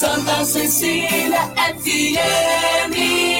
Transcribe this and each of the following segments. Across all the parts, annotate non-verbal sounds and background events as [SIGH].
Santa Cecília FM.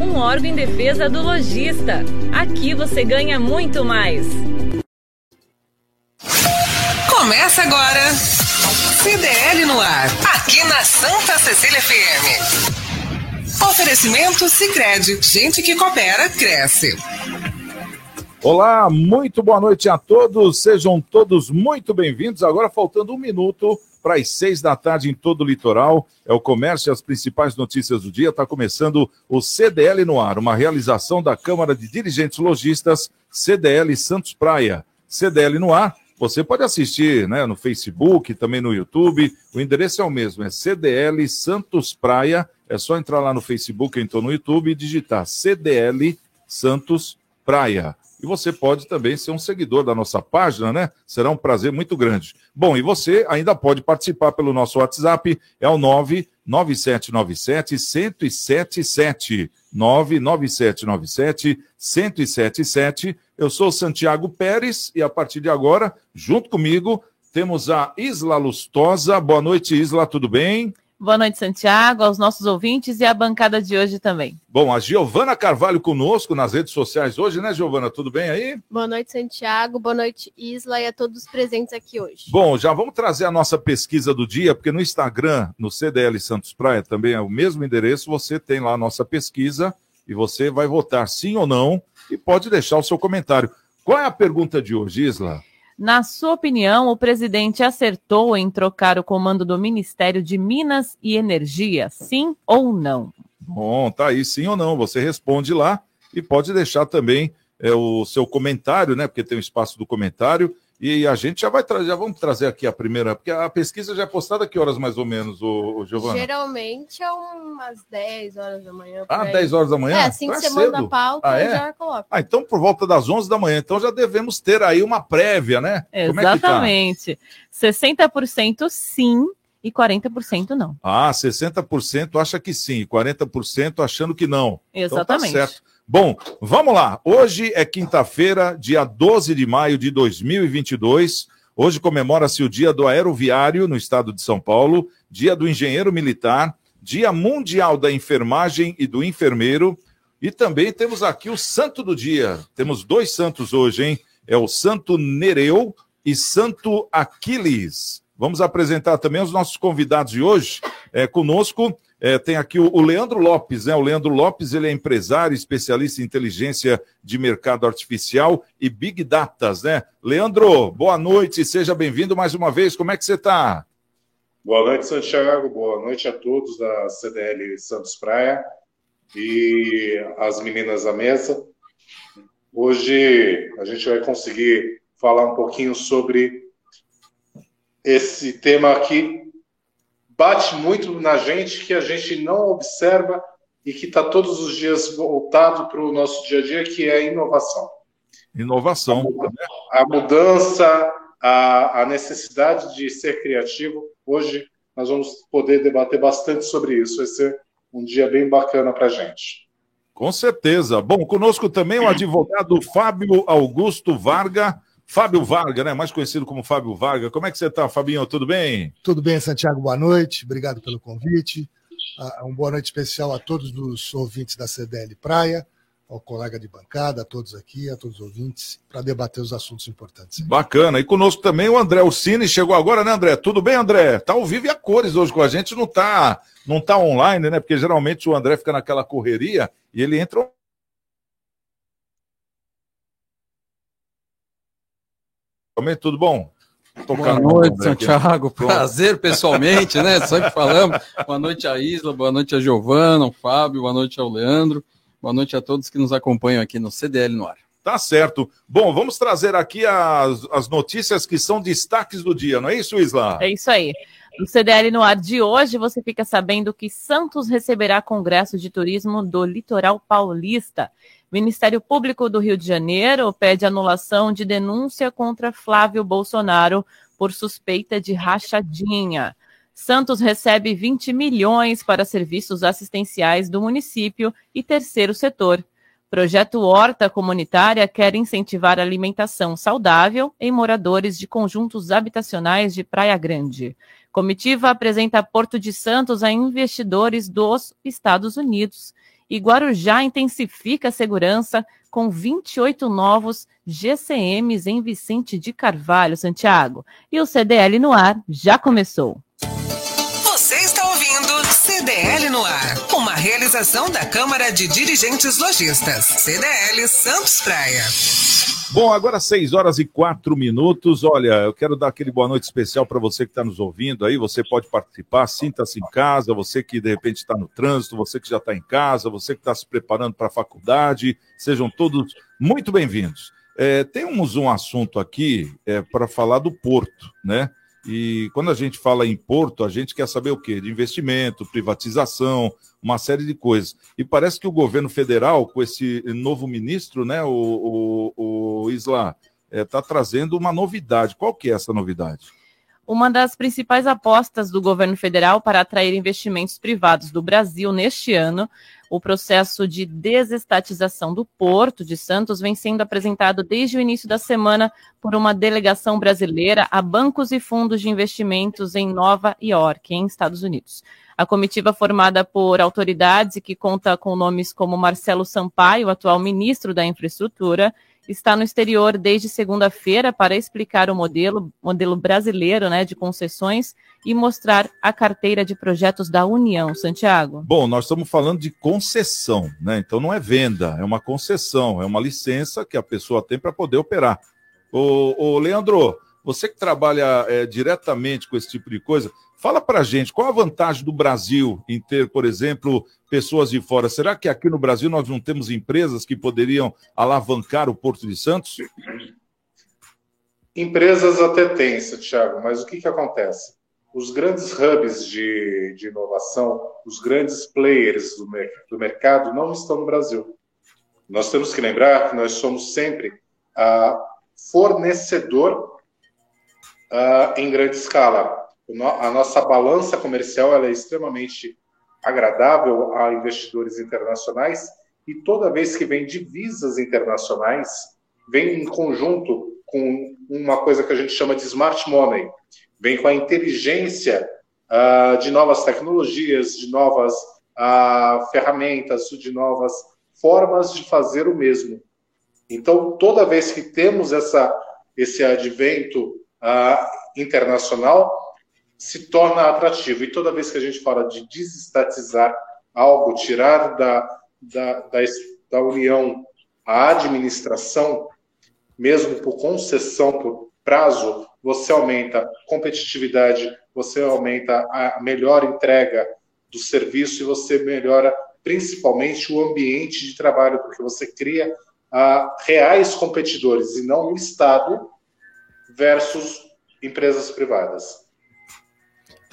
um órgão em defesa do lojista. Aqui você ganha muito mais. Começa agora. CDL no ar, aqui na Santa Cecília FM. Oferecimento Sicredi, gente que coopera cresce. Olá, muito boa noite a todos. Sejam todos muito bem-vindos. Agora faltando um minuto para as seis da tarde em todo o litoral. É o comércio e as principais notícias do dia. Está começando o CDL no ar, uma realização da Câmara de Dirigentes Logistas, CDL Santos Praia. CDL no ar. Você pode assistir né, no Facebook, também no YouTube. O endereço é o mesmo, é CDL Santos Praia. É só entrar lá no Facebook, então no YouTube e digitar CDL Santos Praia. E você pode também ser um seguidor da nossa página, né? Será um prazer muito grande. Bom, e você ainda pode participar pelo nosso WhatsApp, é o 99797 1077. 99797 1077. Eu sou Santiago Pérez e a partir de agora, junto comigo, temos a Isla Lustosa. Boa noite, Isla, tudo bem? Boa noite, Santiago, aos nossos ouvintes e à bancada de hoje também. Bom, a Giovana Carvalho conosco nas redes sociais hoje, né, Giovana? Tudo bem aí? Boa noite, Santiago. Boa noite, Isla, e a todos os presentes aqui hoje. Bom, já vamos trazer a nossa pesquisa do dia, porque no Instagram, no CDL Santos Praia, também é o mesmo endereço, você tem lá a nossa pesquisa e você vai votar sim ou não e pode deixar o seu comentário. Qual é a pergunta de hoje, Isla? Na sua opinião, o presidente acertou em trocar o comando do Ministério de Minas e Energia, sim ou não? Bom, tá aí, sim ou não. Você responde lá e pode deixar também é, o seu comentário, né? Porque tem o espaço do comentário. E a gente já vai trazer, já vamos trazer aqui a primeira, porque a pesquisa já é postada que horas mais ou menos, o, o Giovana? Geralmente é umas 10 horas da manhã. Ah, 10 horas da manhã? É, assim que então você manda a pauta, ah, é? já coloca. Ah, então por volta das 11 da manhã. Então já devemos ter aí uma prévia, né? Exatamente. É tá? 60% sim e 40% não. Ah, 60% acha que sim, 40% achando que não. Exatamente. Então tá certo. Bom, vamos lá. Hoje é quinta-feira, dia 12 de maio de 2022. Hoje comemora-se o Dia do Aeroviário no estado de São Paulo, Dia do Engenheiro Militar, Dia Mundial da Enfermagem e do Enfermeiro. E também temos aqui o Santo do Dia. Temos dois santos hoje, hein? É o Santo Nereu e Santo Aquiles. Vamos apresentar também os nossos convidados de hoje. É, conosco é, tem aqui o, o, Leandro Lopes, né? O Leandro Lopes, ele é empresário, especialista em inteligência de mercado artificial e Big Datas, né? Leandro, boa noite, seja bem-vindo mais uma vez. Como é que você está? Boa noite, Santiago. Boa noite a todos da CDL Santos Praia e as meninas da mesa. Hoje a gente vai conseguir falar um pouquinho sobre esse tema aqui bate muito na gente que a gente não observa e que está todos os dias voltado para o nosso dia a dia, que é a inovação. Inovação. A mudança, a, a necessidade de ser criativo. Hoje nós vamos poder debater bastante sobre isso. Vai ser um dia bem bacana para a gente. Com certeza. Bom, conosco também o advogado Fábio Augusto Varga. Fábio Varga, né? Mais conhecido como Fábio Varga. Como é que você está, Fabinho? Tudo bem? Tudo bem, Santiago. Boa noite. Obrigado pelo convite. Uh, uma boa noite especial a todos os ouvintes da CDL Praia, ao colega de bancada, a todos aqui, a todos os ouvintes, para debater os assuntos importantes. Bacana. E conosco também o André Ursini, chegou agora, né, André? Tudo bem, André? Tá ao vivo e a cores hoje com a gente, não tá, não tá online, né? Porque geralmente o André fica naquela correria e ele entra tudo bom? Boa noite, Santiago. Prazer pessoalmente, né? Sempre falamos. Boa noite a Isla, boa noite a Giovana, o Fábio, boa noite ao Leandro. Boa noite a todos que nos acompanham aqui no CDL no ar. Tá certo. Bom, vamos trazer aqui as, as notícias que são destaques do dia, não é isso, Isla? É isso aí. No CDL no ar de hoje, você fica sabendo que Santos receberá Congresso de Turismo do Litoral Paulista. Ministério Público do Rio de Janeiro pede anulação de denúncia contra Flávio Bolsonaro por suspeita de rachadinha. Santos recebe 20 milhões para serviços assistenciais do município e terceiro setor. Projeto Horta Comunitária quer incentivar alimentação saudável em moradores de conjuntos habitacionais de Praia Grande. Comitiva apresenta Porto de Santos a investidores dos Estados Unidos. E Guarujá intensifica a segurança com 28 novos GCMs em Vicente de Carvalho, Santiago. E o CDL no ar já começou. CDL no ar. Uma realização da Câmara de Dirigentes Lojistas. CDL Santos Praia. Bom, agora 6 horas e 4 minutos. Olha, eu quero dar aquele boa noite especial para você que está nos ouvindo aí. Você pode participar, sinta-se em casa. Você que de repente está no trânsito, você que já está em casa, você que está se preparando para a faculdade. Sejam todos muito bem-vindos. É, temos um assunto aqui é, para falar do Porto, né? E quando a gente fala em porto, a gente quer saber o quê? De investimento, privatização, uma série de coisas. E parece que o governo federal, com esse novo ministro, né, o, o, o Isla, está é, trazendo uma novidade. Qual que é essa novidade? Uma das principais apostas do governo federal para atrair investimentos privados do Brasil neste ano o processo de desestatização do Porto de Santos vem sendo apresentado desde o início da semana por uma delegação brasileira a bancos e fundos de investimentos em Nova York, em Estados Unidos. A comitiva formada por autoridades e que conta com nomes como Marcelo Sampaio, atual ministro da Infraestrutura, está no exterior desde segunda-feira para explicar o modelo, modelo brasileiro né, de concessões e mostrar a carteira de projetos da União, Santiago. Bom, nós estamos falando de concessão, né? Então não é venda, é uma concessão, é uma licença que a pessoa tem para poder operar. Ô, ô, Leandro, você que trabalha é, diretamente com esse tipo de coisa, Fala para a gente, qual a vantagem do Brasil em ter, por exemplo, pessoas de fora? Será que aqui no Brasil nós não temos empresas que poderiam alavancar o Porto de Santos? Empresas até tem, Thiago, mas o que, que acontece? Os grandes hubs de, de inovação, os grandes players do, do mercado não estão no Brasil. Nós temos que lembrar que nós somos sempre uh, fornecedor uh, em grande escala a nossa balança comercial é extremamente agradável a investidores internacionais e toda vez que vem divisas internacionais, vem em conjunto com uma coisa que a gente chama de smart money, vem com a inteligência uh, de novas tecnologias, de novas uh, ferramentas, de novas formas de fazer o mesmo. Então, toda vez que temos essa, esse advento uh, internacional, se torna atrativo. E toda vez que a gente fala de desestatizar algo, tirar da, da, da, da União a administração, mesmo por concessão, por prazo, você aumenta competitividade, você aumenta a melhor entrega do serviço e você melhora principalmente o ambiente de trabalho, porque você cria uh, reais competidores e não o Estado versus empresas privadas.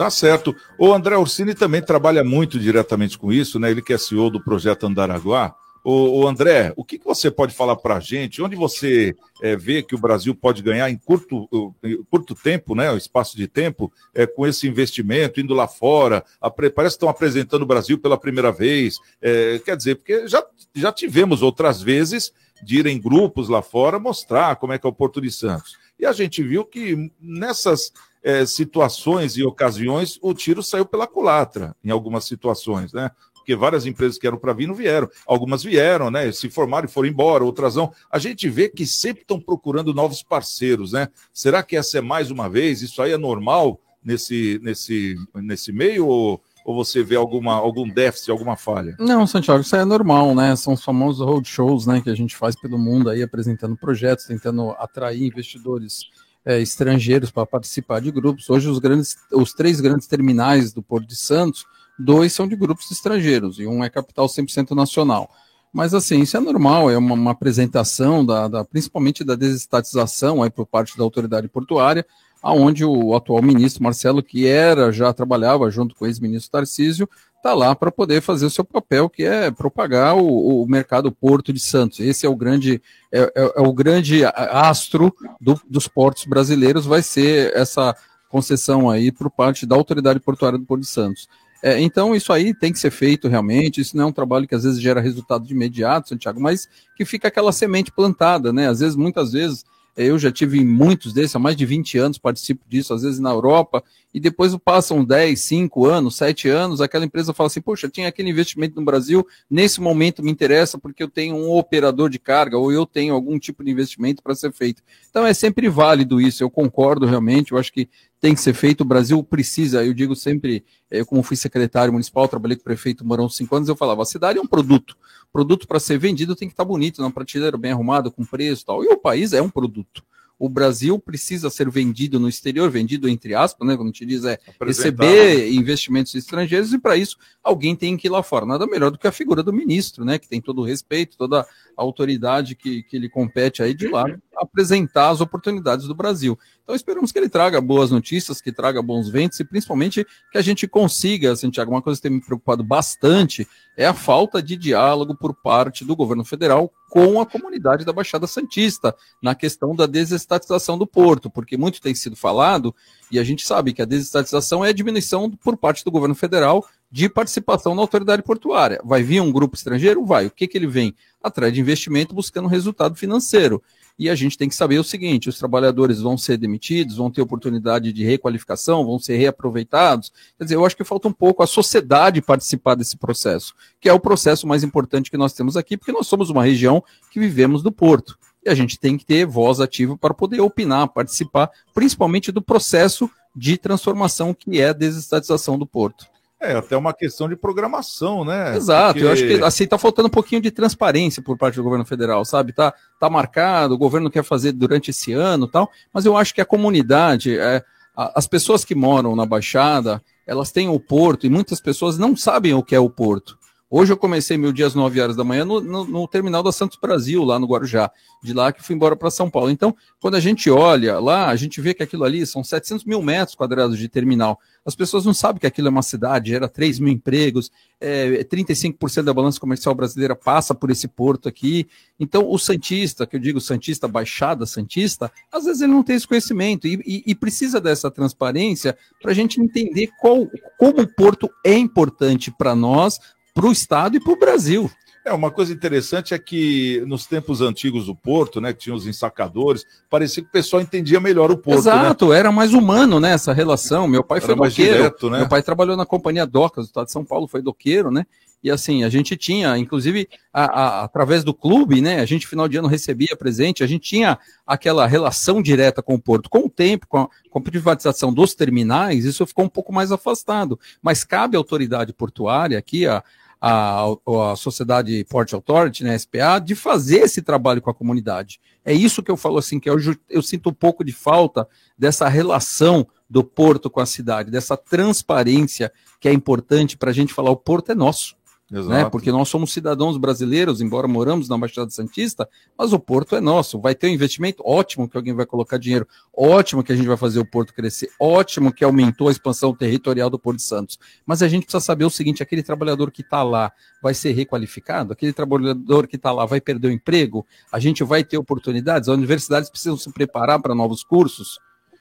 Tá certo. O André Orsini também trabalha muito diretamente com isso, né? Ele que é CEO do projeto Andaraguá. O, André, o que, que você pode falar para a gente? Onde você é, vê que o Brasil pode ganhar em curto, em curto tempo, né? O espaço de tempo, é, com esse investimento, indo lá fora. parece que estão apresentando o Brasil pela primeira vez. É, quer dizer, porque já, já tivemos outras vezes de ir em grupos lá fora mostrar como é que é o Porto de Santos. E a gente viu que nessas é, situações e ocasiões, o tiro saiu pela culatra, em algumas situações, né? porque várias empresas que eram para vir não vieram. Algumas vieram, né? Se formaram e foram embora, outras não. A gente vê que sempre estão procurando novos parceiros, né? Será que essa é mais uma vez? Isso aí é normal nesse, nesse, nesse meio ou, ou você vê alguma, algum déficit, alguma falha? Não, Santiago, isso é normal, né? São os famosos roadshows né, que a gente faz pelo mundo aí, apresentando projetos, tentando atrair investidores é, estrangeiros para participar de grupos. Hoje, os, grandes, os três grandes terminais do Porto de Santos, dois são de grupos estrangeiros e um é capital 100% nacional. Mas assim, isso é normal, é uma, uma apresentação da, da, principalmente da desestatização aí por parte da autoridade portuária, aonde o atual ministro Marcelo, que era, já trabalhava junto com o ex-ministro Tarcísio, está lá para poder fazer o seu papel, que é propagar o, o mercado Porto de Santos. Esse é o grande, é, é, é o grande astro do, dos portos brasileiros, vai ser essa concessão aí por parte da autoridade portuária do Porto de Santos. É, então, isso aí tem que ser feito realmente. Isso não é um trabalho que às vezes gera resultado de imediato, Santiago, mas que fica aquela semente plantada, né? Às vezes, muitas vezes, eu já tive muitos desses, há mais de 20 anos participo disso, às vezes na Europa, e depois passam 10, 5 anos, 7 anos, aquela empresa fala assim, poxa, tinha aquele investimento no Brasil, nesse momento me interessa porque eu tenho um operador de carga ou eu tenho algum tipo de investimento para ser feito. Então é sempre válido isso, eu concordo realmente, eu acho que tem que ser feito, o Brasil precisa, eu digo sempre, eu como fui secretário municipal, trabalhei com o prefeito Morão cinco anos, eu falava, a cidade é um produto, produto para ser vendido tem que estar bonito, na prateleira bem arrumado, com preço e tal, e o país é um produto o Brasil precisa ser vendido no exterior, vendido entre aspas, né? Como a gente diz, é receber investimentos estrangeiros, e para isso alguém tem que ir lá fora. Nada melhor do que a figura do ministro, né? Que tem todo o respeito, toda a autoridade que, que lhe compete aí de lá apresentar as oportunidades do Brasil. Então esperamos que ele traga boas notícias, que traga bons ventos e principalmente que a gente consiga, Santiago, uma coisa que tem me preocupado bastante é a falta de diálogo por parte do governo federal com a comunidade da Baixada Santista na questão da desestatização do porto, porque muito tem sido falado e a gente sabe que a desestatização é a diminuição por parte do governo federal de participação na autoridade portuária. Vai vir um grupo estrangeiro? Vai. O que, que ele vem? Atrás de investimento buscando resultado financeiro. E a gente tem que saber o seguinte: os trabalhadores vão ser demitidos, vão ter oportunidade de requalificação, vão ser reaproveitados. Quer dizer, eu acho que falta um pouco a sociedade participar desse processo, que é o processo mais importante que nós temos aqui, porque nós somos uma região que vivemos do porto. E a gente tem que ter voz ativa para poder opinar, participar, principalmente do processo de transformação que é a desestatização do porto. É, até uma questão de programação, né? Exato, Porque... eu acho que assim tá faltando um pouquinho de transparência por parte do governo federal, sabe? Tá, tá marcado, o governo quer fazer durante esse ano tal, mas eu acho que a comunidade, é, as pessoas que moram na Baixada, elas têm o porto e muitas pessoas não sabem o que é o porto. Hoje eu comecei meu dia às 9 horas da manhã no, no, no terminal da Santos Brasil, lá no Guarujá. De lá que fui embora para São Paulo. Então, quando a gente olha lá, a gente vê que aquilo ali são 700 mil metros quadrados de terminal. As pessoas não sabem que aquilo é uma cidade, gera 3 mil empregos, é, 35% da balança comercial brasileira passa por esse porto aqui. Então, o Santista, que eu digo Santista, Baixada Santista, às vezes ele não tem esse conhecimento e, e, e precisa dessa transparência para a gente entender qual, como o porto é importante para nós, para o Estado e para o Brasil. É, uma coisa interessante é que nos tempos antigos do Porto, né, que tinha os ensacadores, parecia que o pessoal entendia melhor o Porto. Né? Exato, né? era mais humano, né, essa relação. Meu pai era foi doqueiro, direto, né? meu pai trabalhou na Companhia Docas do Estado de São Paulo, foi doqueiro, né, e assim, a gente tinha, inclusive, a, a, através do clube, né? A gente, final de ano, recebia presente, a gente tinha aquela relação direta com o Porto. Com o tempo, com a, com a privatização dos terminais, isso ficou um pouco mais afastado. Mas cabe à autoridade portuária aqui, a, a, a Sociedade Port Authority, né, SPA, de fazer esse trabalho com a comunidade. É isso que eu falo assim, que eu, eu sinto um pouco de falta dessa relação do porto com a cidade, dessa transparência que é importante para a gente falar o porto é nosso. Né? Porque nós somos cidadãos brasileiros, embora moramos na Baixada Santista, mas o porto é nosso. Vai ter um investimento ótimo que alguém vai colocar dinheiro, ótimo que a gente vai fazer o porto crescer, ótimo que aumentou a expansão territorial do Porto de Santos. Mas a gente precisa saber o seguinte: aquele trabalhador que está lá vai ser requalificado, aquele trabalhador que está lá vai perder o emprego, a gente vai ter oportunidades, as universidades precisam se preparar para novos cursos.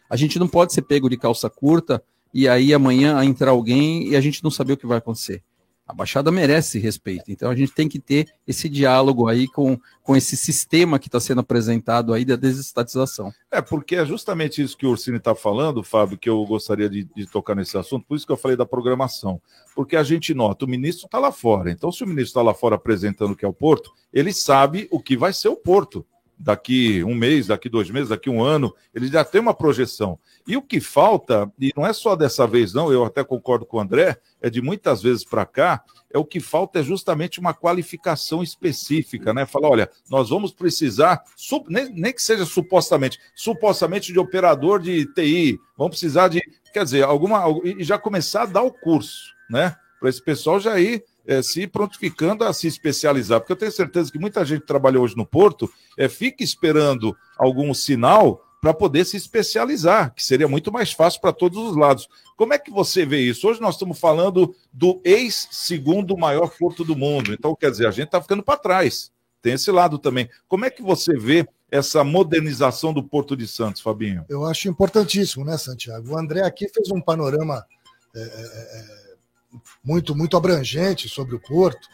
A gente não pode ser pego de calça curta e aí amanhã entrar alguém e a gente não saber o que vai acontecer. A Baixada merece respeito. Então a gente tem que ter esse diálogo aí com, com esse sistema que está sendo apresentado aí da desestatização. É, porque é justamente isso que o Ursini está falando, Fábio, que eu gostaria de, de, tocar nesse assunto, por isso que eu falei da programação. Porque a gente nota, o ministro está lá fora. Então, se o ministro está lá fora apresentando o que é o Porto, ele sabe o que vai ser o Porto daqui um mês, daqui dois meses, daqui um ano, ele já tem uma projeção. E o que falta, e não é só dessa vez, não, eu até concordo com o André, é de muitas vezes para cá, é o que falta é justamente uma qualificação específica, né? Falar, olha, nós vamos precisar, nem, nem que seja supostamente, supostamente de operador de TI, vamos precisar de, quer dizer, alguma, e já começar a dar o curso, né? Para esse pessoal já ir é, se prontificando a se especializar, porque eu tenho certeza que muita gente que trabalha hoje no Porto é, fica esperando algum sinal para poder se especializar, que seria muito mais fácil para todos os lados. Como é que você vê isso? Hoje nós estamos falando do ex-segundo maior porto do mundo, então quer dizer, a gente está ficando para trás. Tem esse lado também. Como é que você vê essa modernização do Porto de Santos, Fabinho? Eu acho importantíssimo, né, Santiago? O André aqui fez um panorama. É, é, é muito, muito abrangente sobre o Porto,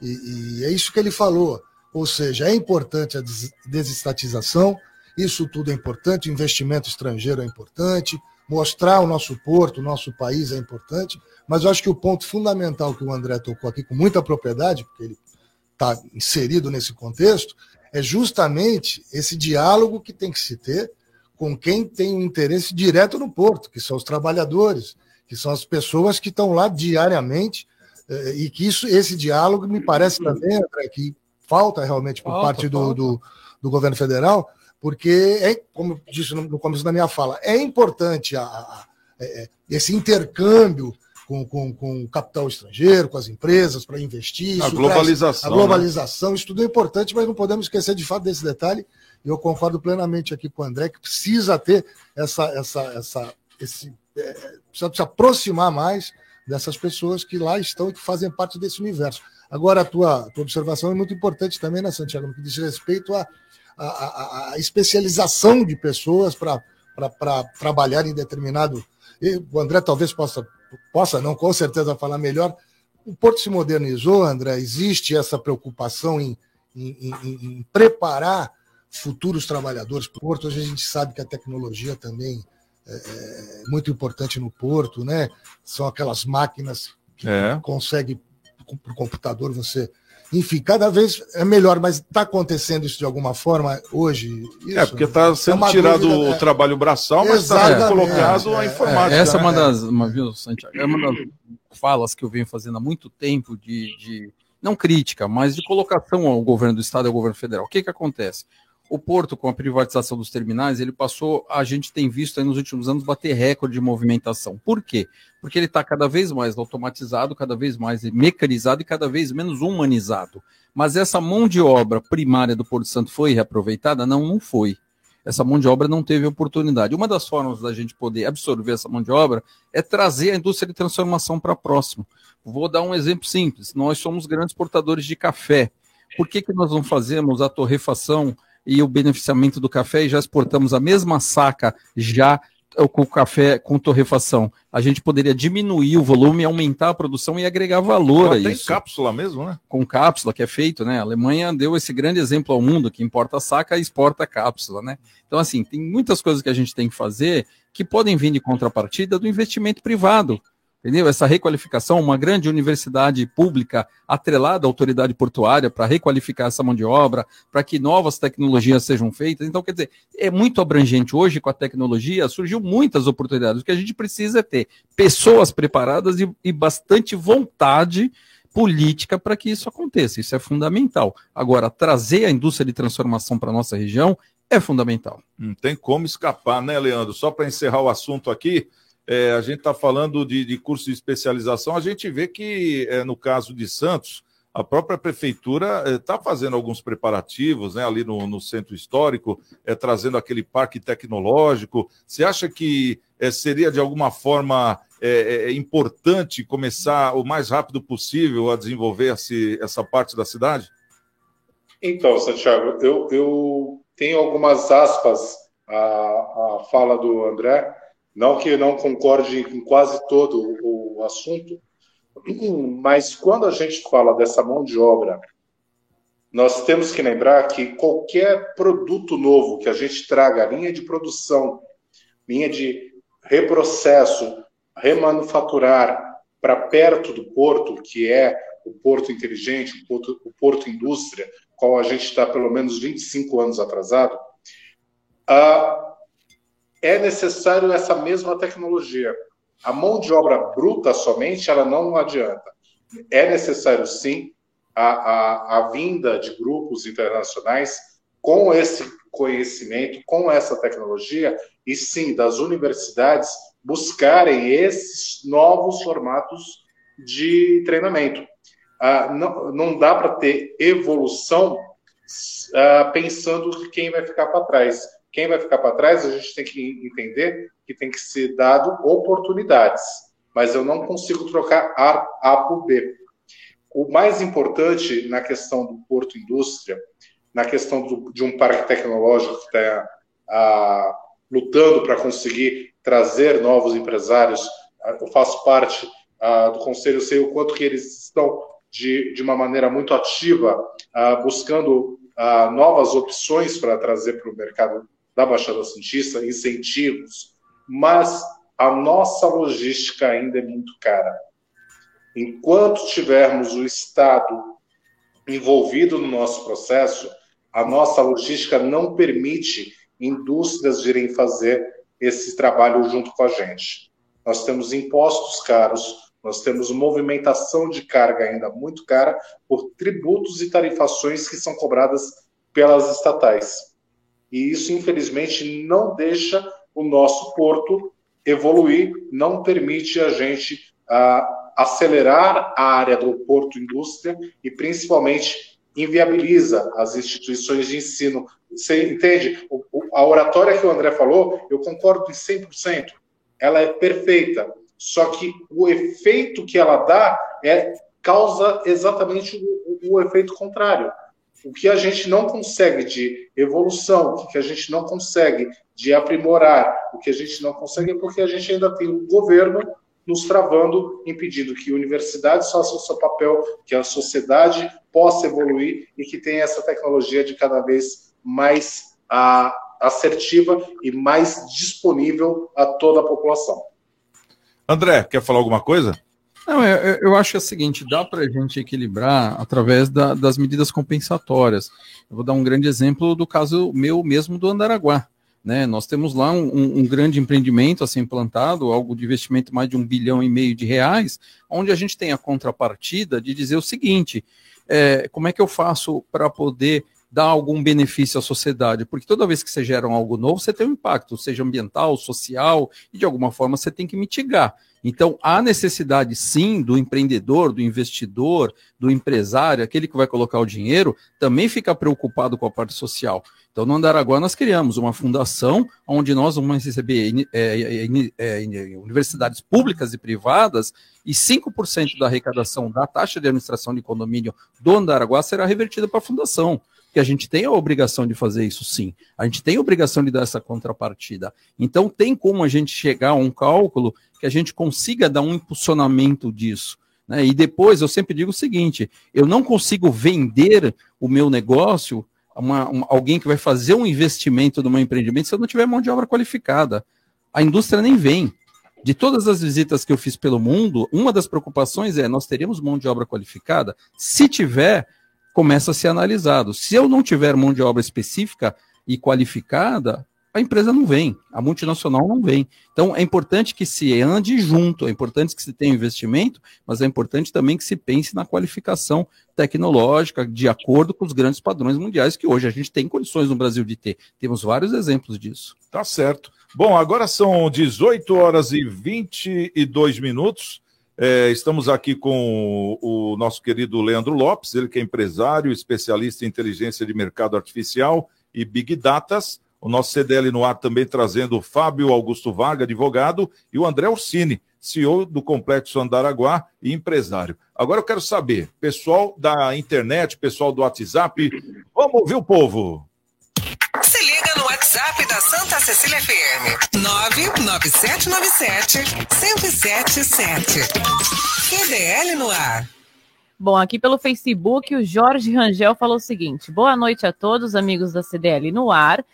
e, e é isso que ele falou. Ou seja, é importante a desestatização, isso tudo é importante, investimento estrangeiro é importante, mostrar o nosso porto, o nosso país é importante, mas eu acho que o ponto fundamental que o André tocou aqui com muita propriedade, porque ele está inserido nesse contexto, é justamente esse diálogo que tem que se ter com quem tem um interesse direto no porto, que são os trabalhadores, que são as pessoas que estão lá diariamente, eh, e que isso, esse diálogo me parece também, André, que falta realmente por falta, parte do, do, do, governo federal, porque, é, como eu disse no, começo da minha fala, é importante a, a, a, é, é, esse intercâmbio com, com, com o capital estrangeiro, com as empresas, para investir. A globalização. a globalização, né? isso tudo é importante, mas não podemos esquecer de fato desse detalhe. E eu concordo plenamente aqui com o André, que precisa ter essa, essa, essa, esse é, precisa se aproximar mais dessas pessoas que lá estão e que fazem parte desse universo. Agora, a tua, tua observação é muito importante também, né, Santiago, no que diz respeito à especialização de pessoas para trabalhar em determinado. O André talvez possa, possa, não, com certeza, falar melhor. O Porto se modernizou, André, existe essa preocupação em, em, em, em preparar futuros trabalhadores para o Porto. Hoje a gente sabe que a tecnologia também é, é, muito importante no porto, né? São aquelas máquinas que é. consegue por computador você enfim, cada vez é melhor, mas está acontecendo isso de alguma forma hoje? Isso, é, porque está sendo é tirado dúvida, o né? trabalho braçal, mas está sendo colocado é, a informática. essa é uma das, uma, viu, Santiago, é uma das falas que eu venho fazendo há muito tempo de, de não crítica, mas de colocação ao governo do Estado e ao governo federal. O que, que acontece? O Porto, com a privatização dos terminais, ele passou, a gente tem visto nos últimos anos, bater recorde de movimentação. Por quê? Porque ele está cada vez mais automatizado, cada vez mais mecanizado e cada vez menos humanizado. Mas essa mão de obra primária do Porto Santo foi reaproveitada? Não, não foi. Essa mão de obra não teve oportunidade. Uma das formas da gente poder absorver essa mão de obra é trazer a indústria de transformação para próximo. Vou dar um exemplo simples. Nós somos grandes portadores de café. Por que, que nós não fazemos a torrefação e o beneficiamento do café e já exportamos a mesma saca já com café com torrefação. A gente poderia diminuir o volume, aumentar a produção e agregar valor a isso. Tem cápsula mesmo, né? Com cápsula, que é feito, né? A Alemanha deu esse grande exemplo ao mundo, que importa saca e exporta cápsula, né? Então, assim, tem muitas coisas que a gente tem que fazer que podem vir de contrapartida do investimento privado entendeu? Essa requalificação, uma grande universidade pública atrelada à autoridade portuária para requalificar essa mão de obra, para que novas tecnologias sejam feitas. Então, quer dizer, é muito abrangente hoje com a tecnologia, surgiu muitas oportunidades. O que a gente precisa é ter pessoas preparadas e, e bastante vontade política para que isso aconteça. Isso é fundamental. Agora, trazer a indústria de transformação para a nossa região é fundamental. Não tem como escapar, né, Leandro? Só para encerrar o assunto aqui, é, a gente está falando de, de, curso de especialização, a gente vê que, é, no caso de Santos, a própria prefeitura está é, fazendo alguns preparativos né, ali no, no, centro histórico, é, trazendo aquele parque tecnológico. Você acha que é, seria de alguma forma é, é, importante começar o mais rápido possível a desenvolver esse, essa parte da cidade? Então, Santiago, eu, eu tenho algumas aspas à, à fala do André não que não concorde com quase todo o assunto, [CLEARS THROAT] Mas quando a gente fala dessa mão de obra, nós temos que lembrar que qualquer produto novo que a gente traga, linha de produção, linha de reprocesso, remanufaturar para perto do porto, que é o porto inteligente, o porto, o porto indústria, qual a gente está pelo menos 25 anos atrasado, ah, é necessário essa mesma tecnologia. A mão de obra bruta somente, ela não adianta. É necessário, sim, a, a, a vinda de grupos internacionais com esse conhecimento, com essa tecnologia, e sim, das universidades buscarem esses novos formatos de treinamento. Ah, não, não dá para ter evolução ah, pensando que quem vai ficar para trás. Quem vai ficar para trás, a gente tem que entender que tem que ser dado oportunidades, mas eu não consigo trocar A, a por B. O mais importante na questão do Porto Indústria, na questão do, de um parque tecnológico que está lutando para conseguir trazer novos empresários, eu faço parte do conselho, sei o quanto que eles estão de, de uma maneira muito ativa, buscando novas opções para trazer para o mercado da Baixada Santista, incentivos, mas a nossa logística ainda é muito cara. Enquanto tivermos o Estado envolvido no nosso processo, a nossa logística não permite indústrias virem fazer esse trabalho junto com a gente. Nós temos impostos caros, nós temos movimentação de carga ainda muito cara por tributos e tarifações que são cobradas pelas estatais. E isso, infelizmente, não deixa o nosso porto evoluir, não permite a gente ah, acelerar a área do porto indústria e principalmente inviabiliza as instituições de ensino. Você entende? O, a oratória que o André falou, eu concordo em 100%. Ela é perfeita. Só que o efeito que ela dá é causa exatamente o, o efeito contrário. O que a gente não consegue de evolução, o que a gente não consegue de aprimorar, o que a gente não consegue é porque a gente ainda tem um governo nos travando, impedindo que universidades façam o seu papel, que a sociedade possa evoluir e que tenha essa tecnologia de cada vez mais a, assertiva e mais disponível a toda a população. André, quer falar alguma coisa? Não, eu, eu acho é o seguinte: dá para a gente equilibrar através da, das medidas compensatórias. Eu vou dar um grande exemplo do caso meu mesmo do Andaraguá. Né? Nós temos lá um, um, grande empreendimento a ser implantado, algo de investimento mais de um bilhão e meio de reais, onde a gente tem a contrapartida de dizer o seguinte: é, como é que eu faço para poder dar algum benefício à sociedade? Porque toda vez que você gera algo novo, você tem um impacto, seja ambiental, social, e de alguma forma você tem que mitigar. Então, há necessidade, sim, do empreendedor, do investidor, do empresário, aquele que vai colocar o dinheiro, também ficar preocupado com a parte social. Então, no Andaraguá, nós criamos uma fundação onde nós vamos receber é, é, é, universidades públicas e privadas e 5% da arrecadação da taxa de administração de condomínio do Andaraguá será revertida para a fundação que a gente tem a obrigação de fazer isso sim. A gente tem a obrigação de dar essa contrapartida. Então, tem como a gente chegar a um cálculo que a gente consiga dar um impulsionamento disso. Né? E depois, eu sempre digo o seguinte: eu não consigo vender o meu negócio a uma, uma, alguém que vai fazer um investimento no meu empreendimento se eu não tiver mão de obra qualificada. A indústria nem vem. De todas as visitas que eu fiz pelo mundo, uma das preocupações é: nós teríamos mão de obra qualificada? Se tiver, começa a ser analisado. Se eu não tiver mão de obra específica e qualificada, a empresa não vem, a multinacional não vem. Então é importante que se ande junto, é importante que se tenha investimento, mas é importante também que se pense na qualificação tecnológica de acordo com os grandes padrões mundiais que hoje a gente tem condições no Brasil de ter. Temos vários exemplos disso. Tá certo. Bom, agora são 18 horas e 22 minutos. É, estamos aqui com o, nosso querido Leandro Lopes, ele que é empresário, especialista em inteligência de mercado artificial e Big Datas. O nosso CDL no ar também trazendo o Fábio Augusto Varga, advogado, e o André Orsini, CEO do Complexo Andaraguá e empresário. Agora eu quero saber, pessoal da internet, pessoal do WhatsApp, vamos ouvir o povo. Santa Cecília FM. 99797 1077. CDL no ar. Bom, aqui pelo Facebook, o Jorge Rangel falou o seguinte: boa noite a todos, amigos da CDL no ar.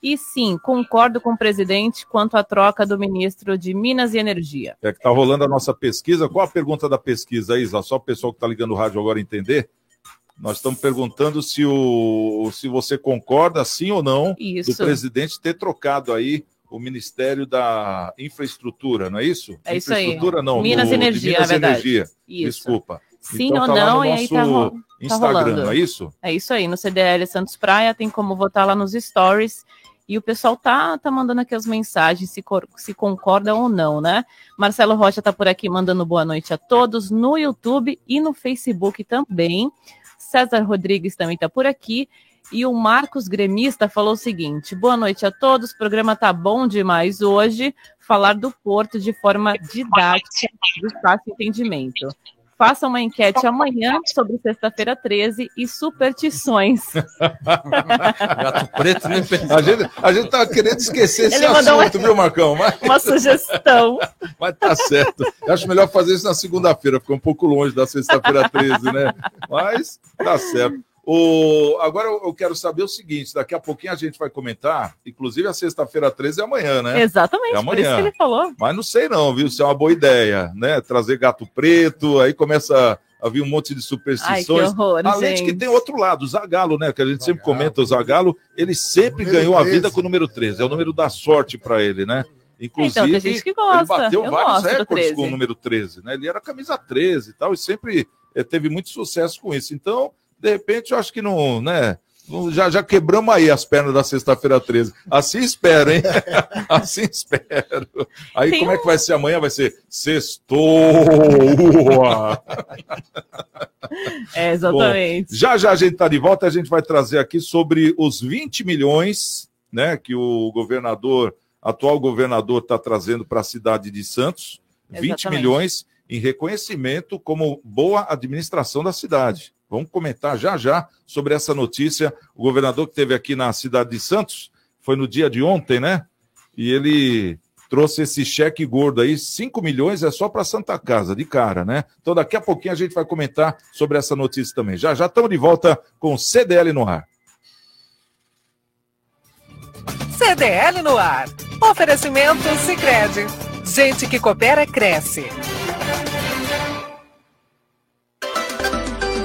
E sim, concordo com o presidente quanto à troca do ministro de Minas e Energia. É que está rolando a nossa pesquisa. Qual a pergunta da pesquisa, Isa? Só o pessoal que está ligando o rádio agora entender. Nós estamos perguntando se, o, se você concorda, sim ou não, Isso. do presidente ter trocado aí o Ministério da Infraestrutura, não é isso? É isso aí. Infraestrutura não, Minas e Energia, Minas é verdade. Energia. Isso. Desculpa. Sim Então ou tá não, no e aí tá, ro- tá Instagram, rolando. não é isso? É isso aí, no CDL Santos Praia tem como votar lá nos stories. E o pessoal tá, tá mandando aqui as mensagens, se, se concorda ou não, né? Marcelo Rocha tá por aqui mandando boa noite a todos no YouTube e no Facebook também. César Rodrigues também tá por aqui. E o Marcos Gremista falou o seguinte: boa noite a todos, o programa tá bom demais hoje. Falar do Porto de forma didática, de fácil entendimento. Faça uma enquete amanhã sobre sexta-feira 13 e superstições. [LAUGHS] Gato preto, nem A gente, a gente tá querendo esquecer esse Ele mandou assunto, viu, Marcão? Mas, [LAUGHS] Uma sugestão. mas tá certo. Eu acho melhor fazer isso na segunda-feira, fica um pouco longe da sexta-feira 13, né? Mas tá certo. O, agora eu quero saber o seguinte: daqui a pouquinho a gente vai comentar, inclusive a sexta-feira 13 é amanhã, né? Exatamente, É por isso que amanhã. ele falou. Mas não sei não, viu? Se é uma boa ideia, né? Trazer gato preto, aí começa a vir um monte de Ai, que superstições. horror, Além de gente. que tem outro lado, o Zagalo, né? Que a gente sempre comenta, o Zagalo, ele sempre ganhou a 13. vida com o número 13. É o número da sorte para ele, né? Inclusive, Então, tem gente que gosta. ele bateu Eu vários recordes 13. com o número 13, né? Ele era camisa 13 e tal, e sempre eh, teve muito sucesso com isso. Então, de repente, eu acho que não, né? Já, já quebramos aí as pernas da sexta-feira 13. Assim espero, hein? [LAUGHS] assim espero. Aí, Tem como é um- que vai ser amanhã? Vai ser sextou. [LAUGHS] É, exatamente. Já já a gente está de volta, a gente vai trazer aqui sobre os 20 milhões né, que o governador, atual governador, está trazendo para a cidade de Santos. 20 Exatamente. milhões em reconhecimento como boa administração da cidade. Vamos comentar já já sobre essa notícia. O governador que esteve aqui na cidade de Santos foi no dia de ontem, né? E ele trouxe esse cheque gordo aí, 5 milhões é só para Santa Casa, de cara, né? Então daqui a pouquinho a gente vai comentar sobre essa notícia também. Já já estamos de volta com o CDL no ar. CDL no ar. Oferecimento Sicredi. Gente que coopera cresce.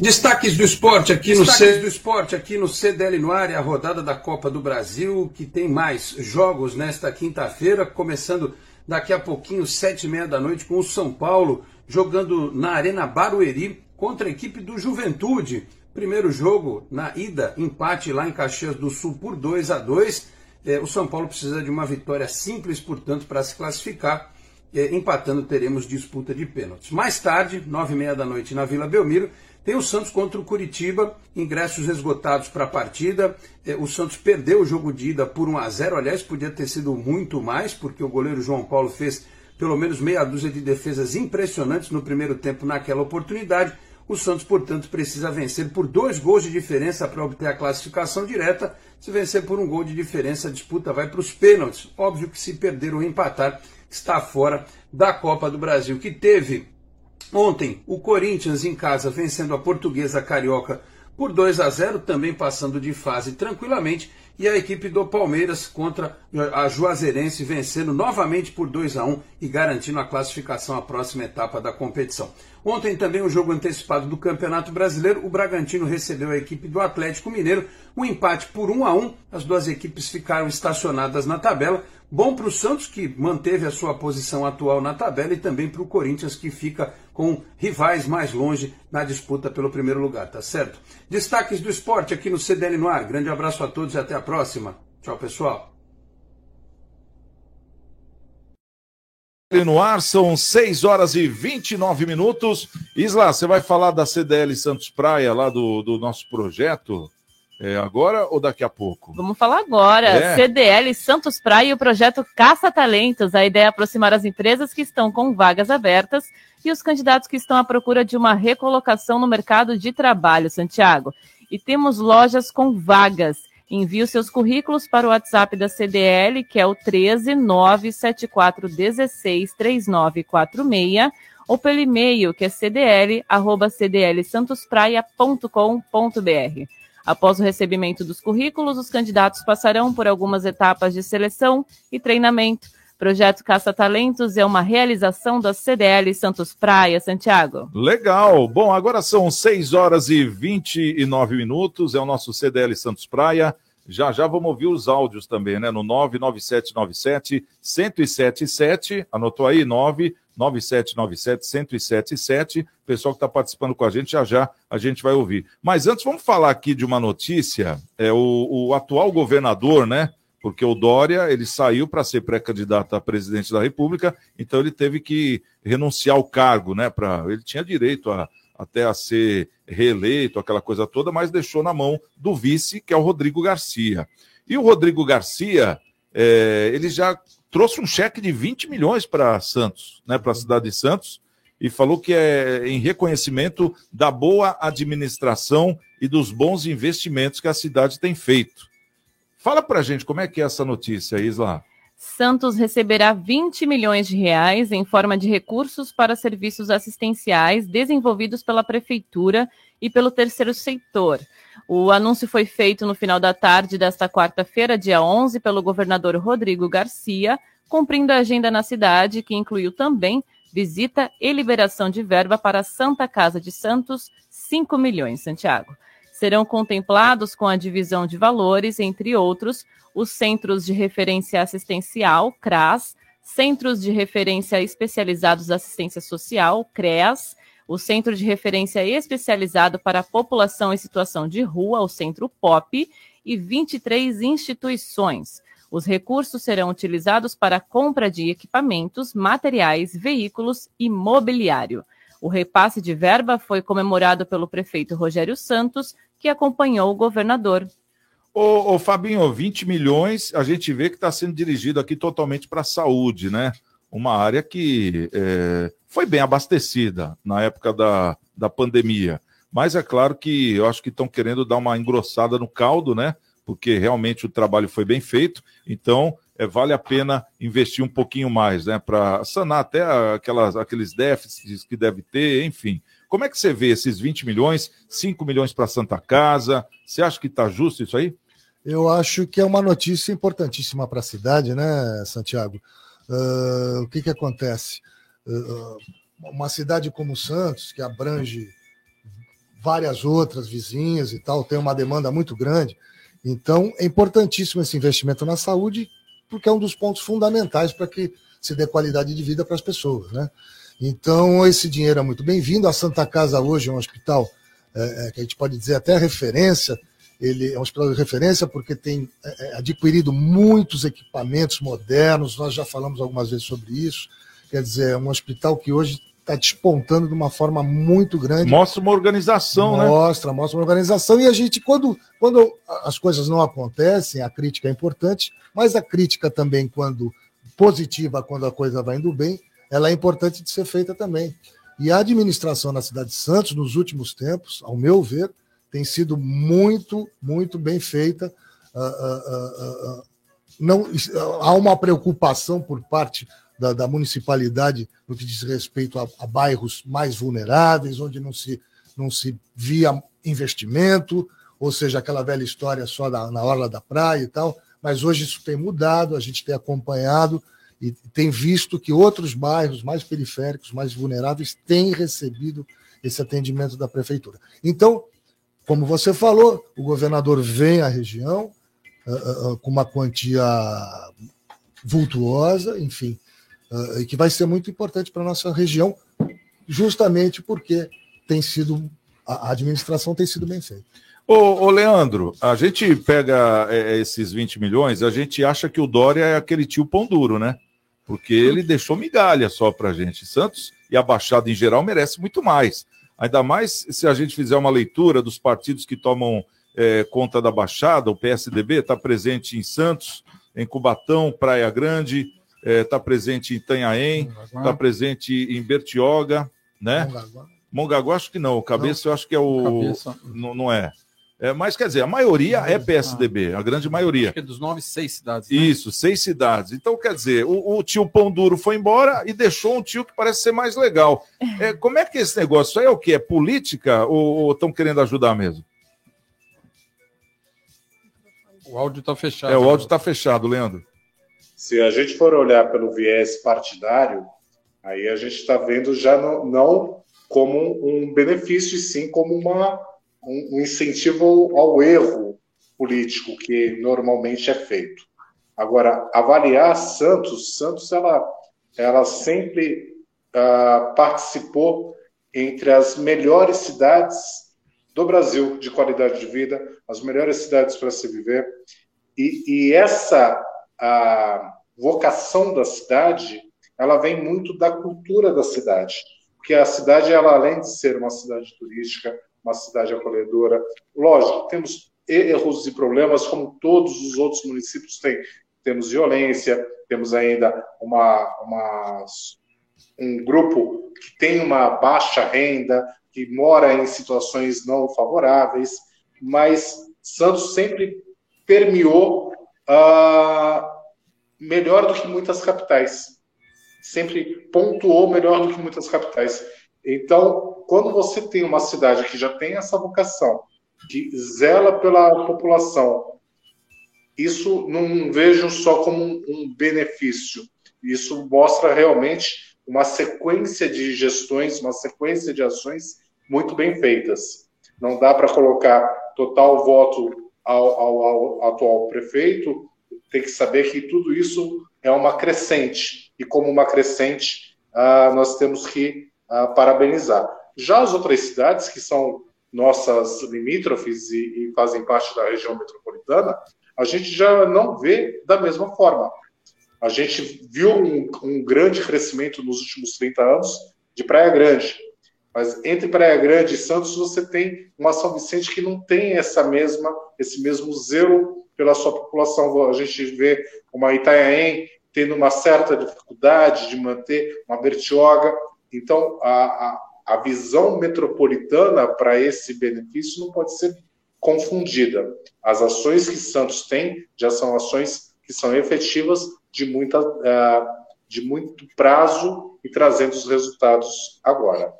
Destaques do esporte aqui no Destaques C... do esporte aqui no CDL no ar, é a rodada da Copa do Brasil, que tem mais jogos nesta quinta-feira, começando daqui a pouquinho, sete e meia da noite, com o São Paulo jogando na Arena Barueri contra a equipe do Juventude. Primeiro jogo na ida, empate lá em Caxias do Sul por 2 a 2 é, O São Paulo precisa de uma vitória simples, portanto, para se classificar. é, empatando teremos disputa de pênaltis. Mais tarde, nove e meia da noite na Vila Belmiro, tem o Santos contra o Curitiba, ingressos esgotados para a partida. É, o Santos perdeu o jogo de ida por 1 a 0 aliás, podia ter sido muito mais, porque o goleiro João Paulo fez pelo menos meia dúzia de defesas impressionantes no primeiro tempo naquela oportunidade. O Santos, portanto, precisa vencer por dois gols de diferença para obter a classificação direta. Se vencer por um gol de diferença, a disputa vai para os pênaltis. Óbvio que se perder ou empatar, está fora da Copa do Brasil, que teve ontem o Corinthians em casa vencendo a Portuguesa Carioca por 2 a 0, também passando de fase tranquilamente, e a equipe do Palmeiras contra a Juazeirense vencendo novamente por 2 a 1 e garantindo a classificação à próxima etapa da competição. Ontem também o jogo antecipado do Campeonato Brasileiro, o Bragantino recebeu a equipe do Atlético Mineiro, um empate por 1 a 1. As duas equipes ficaram estacionadas na tabela. Bom para o Santos, que manteve a sua posição atual na tabela, e também para o Corinthians, que fica com rivais mais longe na disputa pelo primeiro lugar, tá certo? Destaques do esporte aqui no CDL no ar. Grande abraço a todos e até a próxima. Tchau, pessoal. No ar, são 6 horas e 29 minutos. Isla, você vai falar da CDL Santos Praia, lá do, do nosso projeto? É agora ou daqui a pouco? Vamos falar agora. É. CDL Santos Praia e o projeto Caça Talentos. A ideia é aproximar as empresas que estão com vagas abertas e os candidatos que estão à procura de uma recolocação no mercado de trabalho, Santiago. E temos lojas com vagas. Envie os seus currículos para o WhatsApp da CDL, que é o 13 97416 3946, ou pelo e-mail, que é cdl@cdlsantospraia.com.br. Após o recebimento dos currículos, os candidatos passarão por algumas etapas de seleção e treinamento. Projeto Caça Talentos é uma realização da CDL Santos Praia, Santiago. Legal. Bom, agora são 6 horas e 29 minutos. É o nosso CDL Santos Praia. Já já vamos ouvir os áudios também, né? No 99797 1077. Anotou aí? 9 9797-1077. Pessoal que está participando com a gente, já já a gente vai ouvir. Mas antes, vamos falar aqui de uma notícia. É o, o atual governador, né? Porque o Dória, ele saiu para ser pré-candidato a presidente da República, então ele teve que renunciar ao cargo, né? Pra, ele tinha direito a, até a ser reeleito, aquela coisa toda, mas deixou na mão do vice, que é o Rodrigo Garcia. E o Rodrigo Garcia, é, ele já trouxe um cheque de 20 milhões para Santos, né, para a cidade de Santos, e falou que é em reconhecimento da boa administração e dos bons investimentos que a cidade tem feito. Fala para gente como é que é essa notícia, Isla. Santos receberá 20 milhões de reais em forma de recursos para serviços assistenciais desenvolvidos pela prefeitura e pelo terceiro setor. O anúncio foi feito no final da tarde desta quarta-feira, dia 11, pelo governador Rodrigo Garcia, cumprindo a agenda na cidade, que incluiu também visita e liberação de verba para a Santa Casa de Santos, 5 milhões, Santiago. Serão contemplados com a divisão de valores, entre outros, os Centros de Referência Assistencial, CRAS, Centros de Referência Especializados da Assistência Social, CREAS, o Centro de Referência Especializado para a População em Situação de Rua, o Centro POP, e 23 instituições. Os recursos serão utilizados para a compra de equipamentos, materiais, veículos e mobiliário. O repasse de verba foi comemorado pelo prefeito Rogério Santos, que acompanhou o governador. Ô, ô Fabinho, 20 milhões, a gente vê que está sendo dirigido aqui totalmente para a saúde, né? Uma área que é, foi bem abastecida na época da, da pandemia. Mas é claro que eu acho que estão querendo dar uma engrossada no caldo, né? Porque realmente o trabalho foi bem feito. Então, é, vale a pena investir um pouquinho mais, né? Para sanar até aquelas, aqueles déficits que deve ter, enfim. Como é que você vê esses 20 milhões, 5 milhões para Santa Casa? Você acha que está justo isso aí? Eu acho que é uma notícia importantíssima para a cidade, né, Santiago? Uh, o que, que acontece? Uh, uma cidade como Santos, que abrange várias outras vizinhas e tal, tem uma demanda muito grande. Então, é importantíssimo esse investimento na saúde, porque é um dos pontos fundamentais para que se dê qualidade de vida para as pessoas, né? Então, esse dinheiro é muito bem-vindo. A Santa Casa hoje é um hospital é, é, que a gente pode dizer até referência. Ele é um hospital de referência porque tem é, é, adquirido muitos equipamentos modernos. Nós já falamos algumas vezes sobre isso. Quer dizer, é um hospital que hoje está despontando de uma forma muito grande. Mostra uma organização, mostra, né? Mostra, mostra uma organização. E a gente, quando, quando as coisas não acontecem, a crítica é importante, mas a crítica também, quando positiva, quando a coisa vai indo bem, ela é importante de ser feita também. E a administração na cidade de Santos, nos últimos tempos, ao meu ver, tem sido muito, muito bem feita. Uh, uh, uh, não, há uma preocupação por parte da, da, municipalidade no que diz respeito a, a, bairros mais vulneráveis, onde não se, não se via investimento, ou seja, aquela velha história só da, na orla da praia e tal. Mas hoje isso tem mudado, a gente tem acompanhado e tem visto que outros bairros mais periféricos, mais vulneráveis, têm recebido esse atendimento da prefeitura. Então, como você falou, o governador vem à região uh, uh, com uma quantia vultuosa, enfim, uh, e que vai ser muito importante para a nossa região, justamente porque tem sido a administração tem sido bem feita. Ô, ô, Leandro, a gente pega é, esses 20 milhões, a gente acha que o Dória é aquele tio pão duro, né? Porque ele deixou migalha só para a gente. Santos e a Baixada em geral merece muito mais. Ainda mais se a gente fizer uma leitura dos partidos que tomam é, conta da Baixada, o PSDB está presente em Santos, em Cubatão, Praia Grande, está é, tá presente em Itanhaém, está presente em Bertioga, né? Mongaguá. Mongaguá acho que não, o Cabeça não. eu acho que é o... Não, não é. É, mas quer dizer, a maioria é PSDB, a grande maioria. Acho que é dos nove, seis cidades. Né? Isso, seis cidades. Então, quer dizer, o, o, tio Pão Duro foi embora e deixou um tio que parece ser mais legal. [LAUGHS] É, como é que é esse negócio aí é o quê? É política ou estão querendo ajudar mesmo? O áudio está fechado. É, o áudio está fechado, Leandro. Se a gente for olhar pelo viés partidário, aí a gente está vendo já não, não como um benefício, e sim como uma um, incentivo ao erro político que normalmente é feito. Agora, avaliar Santos, Santos ela, ela sempre uh, participou entre as melhores cidades do Brasil de qualidade de vida, as melhores cidades para se viver. E, e essa a vocação da cidade, ela vem muito da cultura da cidade, porque a cidade, ela além de ser uma cidade turística, uma cidade acolhedora. Lógico, temos erros e problemas como todos os outros municípios têm. Temos violência, temos ainda uma, uma, um grupo que tem uma baixa renda, que mora em situações não favoráveis, mas Santos sempre permeou uh, melhor do que muitas capitais. Sempre pontuou melhor do que muitas capitais. Então, quando você tem uma cidade que já tem essa vocação, que zela pela população, isso não vejo só como um, benefício. Isso mostra realmente uma sequência de gestões, uma sequência de ações muito bem feitas. Não dá para colocar total voto ao, ao, ao, atual prefeito, tem que saber que tudo isso é uma crescente, e como uma crescente, ah, nós temos que ah, parabenizar. Já as outras cidades, que são nossas limítrofes e, e fazem parte da região metropolitana, a gente já não vê da mesma forma. A gente viu um, um, grande crescimento nos últimos 30 anos de Praia Grande. Mas entre Praia Grande e Santos você tem uma São Vicente que não tem essa mesma, esse mesmo zelo pela sua população. A gente vê uma Itanhaém tendo uma certa dificuldade de manter uma Bertioga. Então, a, a, a visão metropolitana para esse benefício não pode ser confundida. As ações que Santos tem já são ações que são efetivas de, muita, uh, de muito prazo e trazendo os resultados agora.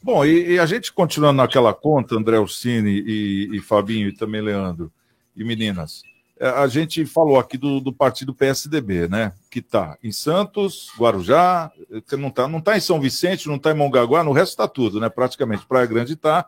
Bom, e, e a gente continuando naquela conta, André Ursini e, e Fabinho e também Leandro e meninas, a gente falou aqui do, do partido PSDB, né? Que está em Santos, Guarujá, que não está não tá em São Vicente, não está em Mongaguá, no resto está tudo, né? Praticamente. Praia Grande está.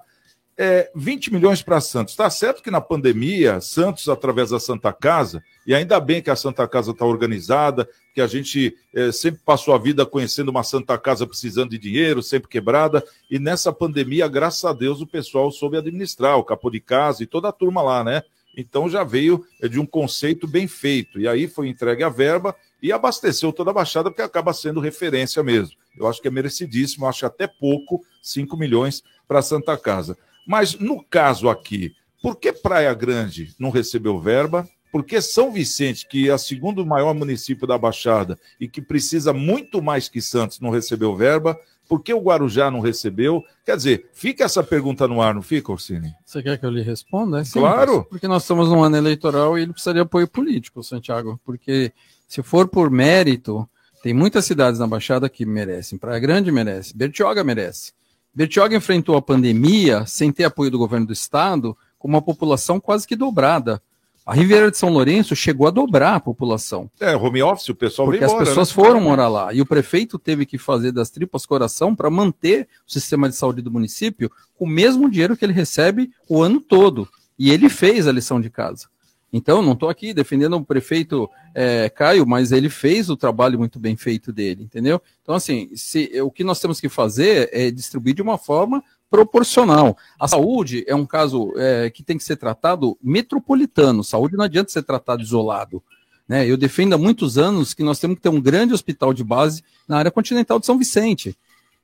É, 20 milhões para Santos. Está certo que na pandemia, Santos, através da Santa Casa, e ainda bem que a Santa Casa está organizada, que a gente é, sempre passou a vida conhecendo uma Santa Casa precisando de dinheiro, sempre quebrada, e nessa pandemia, graças a Deus, o pessoal soube administrar, o Capo de Casa e toda a turma lá, né? Então já veio de um conceito bem feito. E aí foi entregue a verba e abasteceu toda a Baixada, porque acaba sendo referência mesmo. Eu acho que é merecidíssimo, acho até pouco, 5 milhões para Santa Casa. Mas no caso aqui, por que Praia Grande não recebeu verba? Por que São Vicente, que é o segundo maior município da Baixada e que precisa muito mais que Santos, não recebeu verba? Por que o Guarujá não recebeu? Quer dizer, fica essa pergunta no ar, não fica, Orsini? Você quer que eu lhe responda? É simples, Claro. Porque nós estamos num ano eleitoral e ele precisa de apoio político, Santiago. Porque se for por mérito, tem muitas cidades na Baixada que merecem. Praia Grande merece, Bertioga merece. Bertioga enfrentou a pandemia sem ter apoio do governo do estado, com uma população quase que dobrada. A Riviera de São Lourenço chegou a dobrar a população. É, home office, o pessoal Porque veio as embora, pessoas né? foram morar lá. E o prefeito teve que fazer das tripas coração para manter o sistema de saúde do município com o mesmo dinheiro que ele recebe o ano todo. E ele fez a lição de casa. Então, não estou aqui defendendo o prefeito é, Caio, mas ele fez o trabalho muito bem feito dele, entendeu? Então, assim, se, o que nós temos que fazer é distribuir de uma forma proporcional. A saúde é um caso é, que tem que ser tratado metropolitano. Saúde não adianta ser tratado isolado. Né? Eu defendo há muitos anos que nós temos que ter um grande hospital de base na área continental de São Vicente.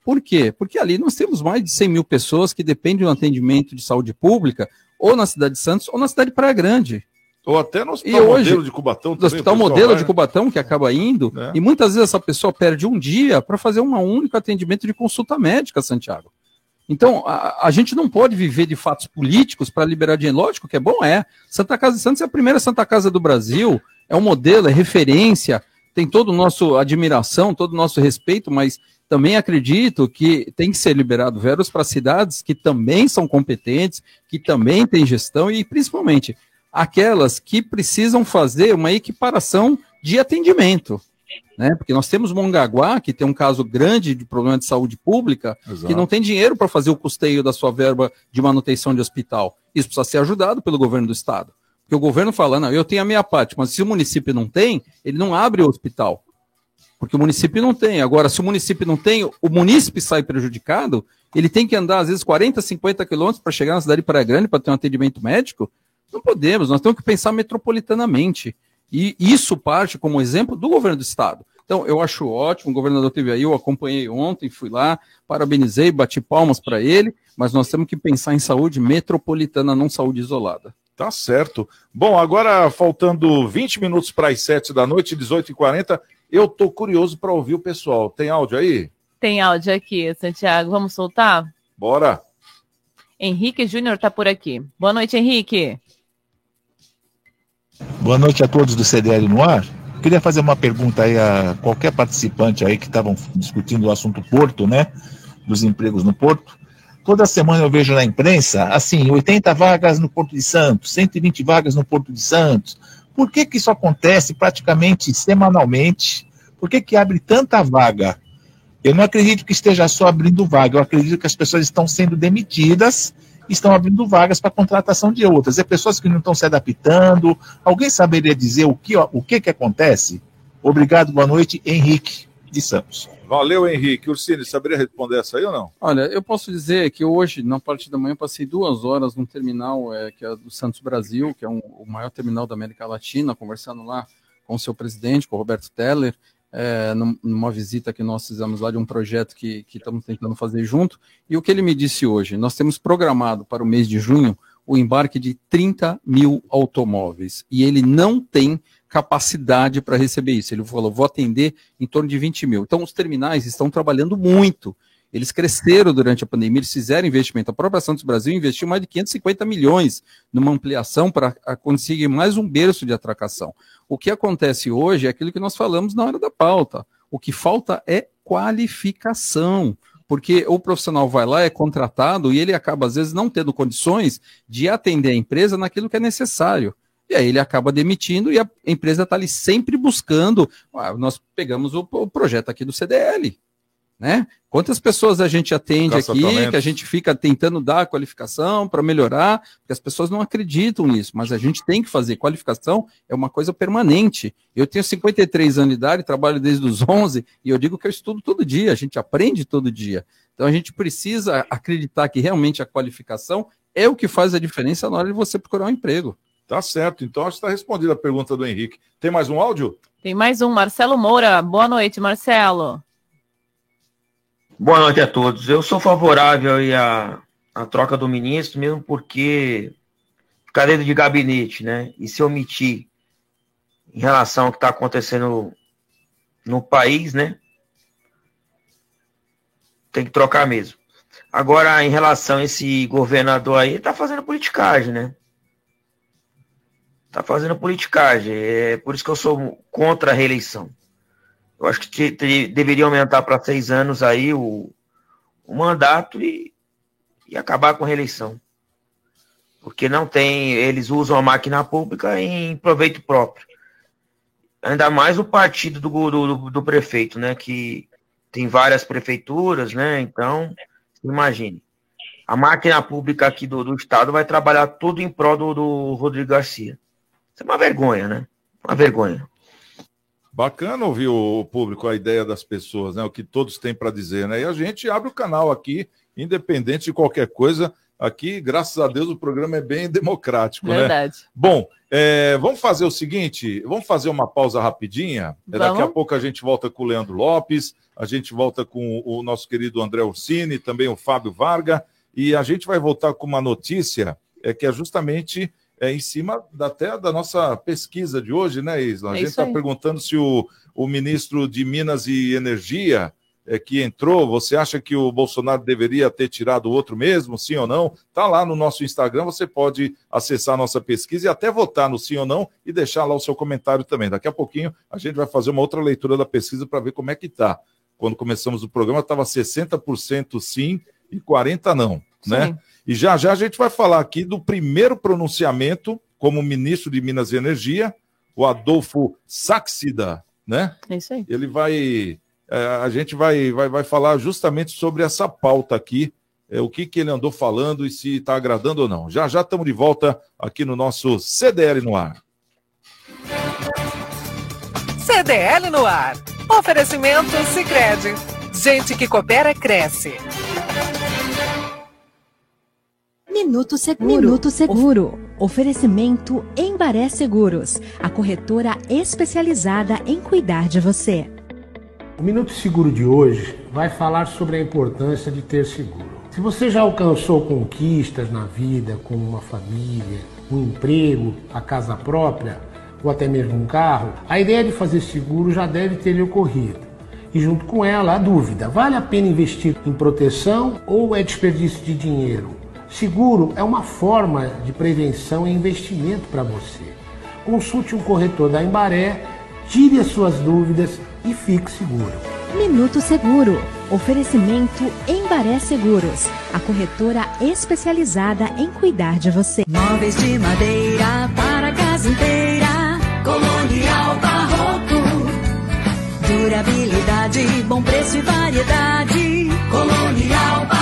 Por quê? Porque ali nós temos mais de 100 mil pessoas que dependem do atendimento de saúde pública, ou na cidade de Santos, ou na cidade de Praia Grande. Ou até no E Hospital hoje, Modelo de Cubatão no também, Hospital Modelo vai, de né? Cubatão, que acaba indo, É. e muitas vezes essa pessoa perde um dia para fazer um único atendimento de consulta médica, Santiago. Então, a, a gente não pode viver de fatos políticos para liberar dinheiro. Lógico que é bom, é. Santa Casa de Santos é a primeira Santa Casa do Brasil, é um modelo, é referência, tem todo o nosso admiração, todo o nosso respeito, mas também acredito que tem que ser liberado verbas para cidades que também são competentes, que também têm gestão e principalmente aquelas que precisam fazer uma equiparação de atendimento. Né? Porque nós temos Mongaguá, que tem um caso grande de problema de saúde pública, Exato. que não tem dinheiro para fazer o custeio da sua verba de manutenção de hospital. Isso precisa ser ajudado pelo governo do estado. Porque o governo fala, não, eu tenho a minha parte, mas se o município não tem, ele não abre o hospital. Porque o município não tem. Agora, se o município não tem, o munícipe sai prejudicado, ele tem que andar, às vezes, 40, 50 quilômetros para chegar na cidade de Praia Grande para ter um atendimento médico. Não podemos, nós temos que pensar metropolitanamente. E isso parte como exemplo do governo do estado. Então, eu acho ótimo, o governador teve aí, eu acompanhei ontem, fui lá, parabenizei, bati palmas para ele, mas nós temos que pensar em saúde metropolitana, não saúde isolada. Tá certo. Bom, agora faltando 20 minutos para as 7 da noite, 18h40, eu tô curioso para ouvir o pessoal. Tem áudio aí? Tem áudio aqui, Santiago. Vamos soltar? Bora. Henrique Júnior tá por aqui. Boa noite, Henrique. Boa noite a todos do CDL no ar. Queria fazer uma pergunta aí a qualquer participante aí que estavam discutindo o assunto Porto, né? Dos empregos no Porto. Toda semana eu vejo na imprensa, assim, 80 vagas no Porto de Santos, 120 vagas no Porto de Santos. Por que que isso acontece praticamente semanalmente? Por que que abre tanta vaga? Eu não acredito que esteja só abrindo vaga, eu acredito que as pessoas estão sendo demitidas estão abrindo vagas para contratação de outras. É pessoas que não estão se adaptando. Alguém saberia dizer o que, o que, que acontece? Obrigado, boa noite, Henrique de Santos. Valeu, Henrique. Ursini, saberia responder essa aí ou não? Olha, eu posso dizer que hoje, na parte da manhã, passei duas horas num terminal é, que é do Santos Brasil, que é um, o maior terminal da América Latina, conversando lá com o seu presidente, com o Roberto Teller, é, numa visita que nós fizemos lá de um projeto que, que estamos tentando fazer junto. E o que ele me disse hoje? Nós temos programado para o mês de junho o embarque de 30 mil automóveis. E ele não tem capacidade para receber isso. Ele falou, vou atender em torno de 20 mil. Então, os terminais estão trabalhando muito. Eles cresceram durante a pandemia, eles fizeram investimento. A própria Santos Brasil investiu mais de 550 milhões numa ampliação para conseguir mais um berço de atracação. O que acontece hoje é aquilo que nós falamos na hora da pauta. O que falta é qualificação. Porque o profissional vai lá, é contratado e ele acaba, às vezes, não tendo condições de atender a empresa naquilo que é necessário. E aí ele acaba demitindo e a empresa está ali sempre buscando. Ah, nós pegamos o, o projeto aqui do CDL. Né? Quantas pessoas a gente atende aqui, que a gente fica tentando dar qualificação para melhorar, porque as pessoas não acreditam nisso, mas a gente tem que fazer. Qualificação é uma coisa permanente. Eu tenho 53 anos de idade, trabalho desde os 11, e eu digo que eu estudo todo dia, a gente aprende todo dia. Então a gente precisa acreditar que realmente a qualificação é o que faz a diferença na hora de você procurar um emprego. Tá certo. Então acho que está respondida a pergunta do Henrique. Tem mais um áudio? Tem mais um, Marcelo Moura. Boa noite, Marcelo. Boa noite a todos. Eu sou favorável à, à troca do ministro, mesmo porque cadeira de gabinete, né? E se omitir em relação ao que está acontecendo no país, né? Tem que trocar mesmo. Agora, em relação a esse governador aí, tá fazendo politicagem, né? Tá fazendo politicagem. É por isso que eu sou contra a reeleição. Eu acho que te, deveria aumentar para seis anos aí o, o mandato e, e acabar com a reeleição. Porque não tem, eles usam a máquina pública em proveito próprio. Ainda mais o partido do, do, do prefeito, né? Que tem várias prefeituras, né? Então, imagine. A máquina pública aqui do, do estado vai trabalhar tudo em prol do, do Rodrigo Garcia. Isso é uma vergonha, né? Uma vergonha. Bacana ouvir o público, a ideia das pessoas, né? O que todos têm para dizer, né? E a gente abre o canal aqui, independente de qualquer coisa. Aqui, graças a Deus, o programa é bem [LAUGHS] democrático, Verdade. né? Verdade. Bom, é, vamos fazer o seguinte: vamos fazer uma pausa rapidinha. É, daqui a pouco a gente volta com o Leandro Lopes, a gente volta com o nosso querido André Ursini, também o Fábio Varga, e a gente vai voltar com uma notícia é, que é justamente é, em cima da, até da nossa pesquisa de hoje, né, Isla? A É gente está perguntando se o, o ministro de Minas e Energia é, que entrou, você acha que o Bolsonaro deveria ter tirado o outro mesmo, sim ou não? Tá lá no nosso Instagram, você pode acessar a nossa pesquisa e até votar no sim ou não e deixar lá o seu comentário também. Daqui a pouquinho a gente vai fazer uma outra leitura da pesquisa para ver como é que tá. Quando começamos o programa estava 60% sim e 40 não, né? E já já a gente vai falar aqui do primeiro pronunciamento como ministro de Minas e Energia, o Adolfo Saxida, né? É isso aí. Ele vai. é, a gente vai, vai, vai falar justamente sobre essa pauta aqui, é, o que, que ele andou falando e se está agradando ou não. Já já estamos de volta aqui no nosso CDL no ar. CDL no ar. Oferecimento Sicredi. Gente que coopera cresce. Minuto Seguro. Minuto Seguro. Oferecimento Embaré Seguros, a corretora especializada em cuidar de você. O Minuto Seguro de hoje vai falar sobre a importância de ter seguro. Se você já alcançou conquistas na vida, como uma família, um emprego, a casa própria ou até mesmo um carro, a ideia de fazer seguro já deve ter lhe ocorrido. E junto com ela, a dúvida: vale a pena investir em proteção ou é desperdício de dinheiro? Seguro é uma forma de prevenção e investimento para você. Consulte um corretor da Embaré, tire as suas dúvidas e fique seguro. Minuto Seguro. Oferecimento Embaré Seguros, a corretora especializada em cuidar de você. Móveis de madeira para a casa inteira. Colonial Barroco. Durabilidade, bom preço e variedade. Colonial Barroco.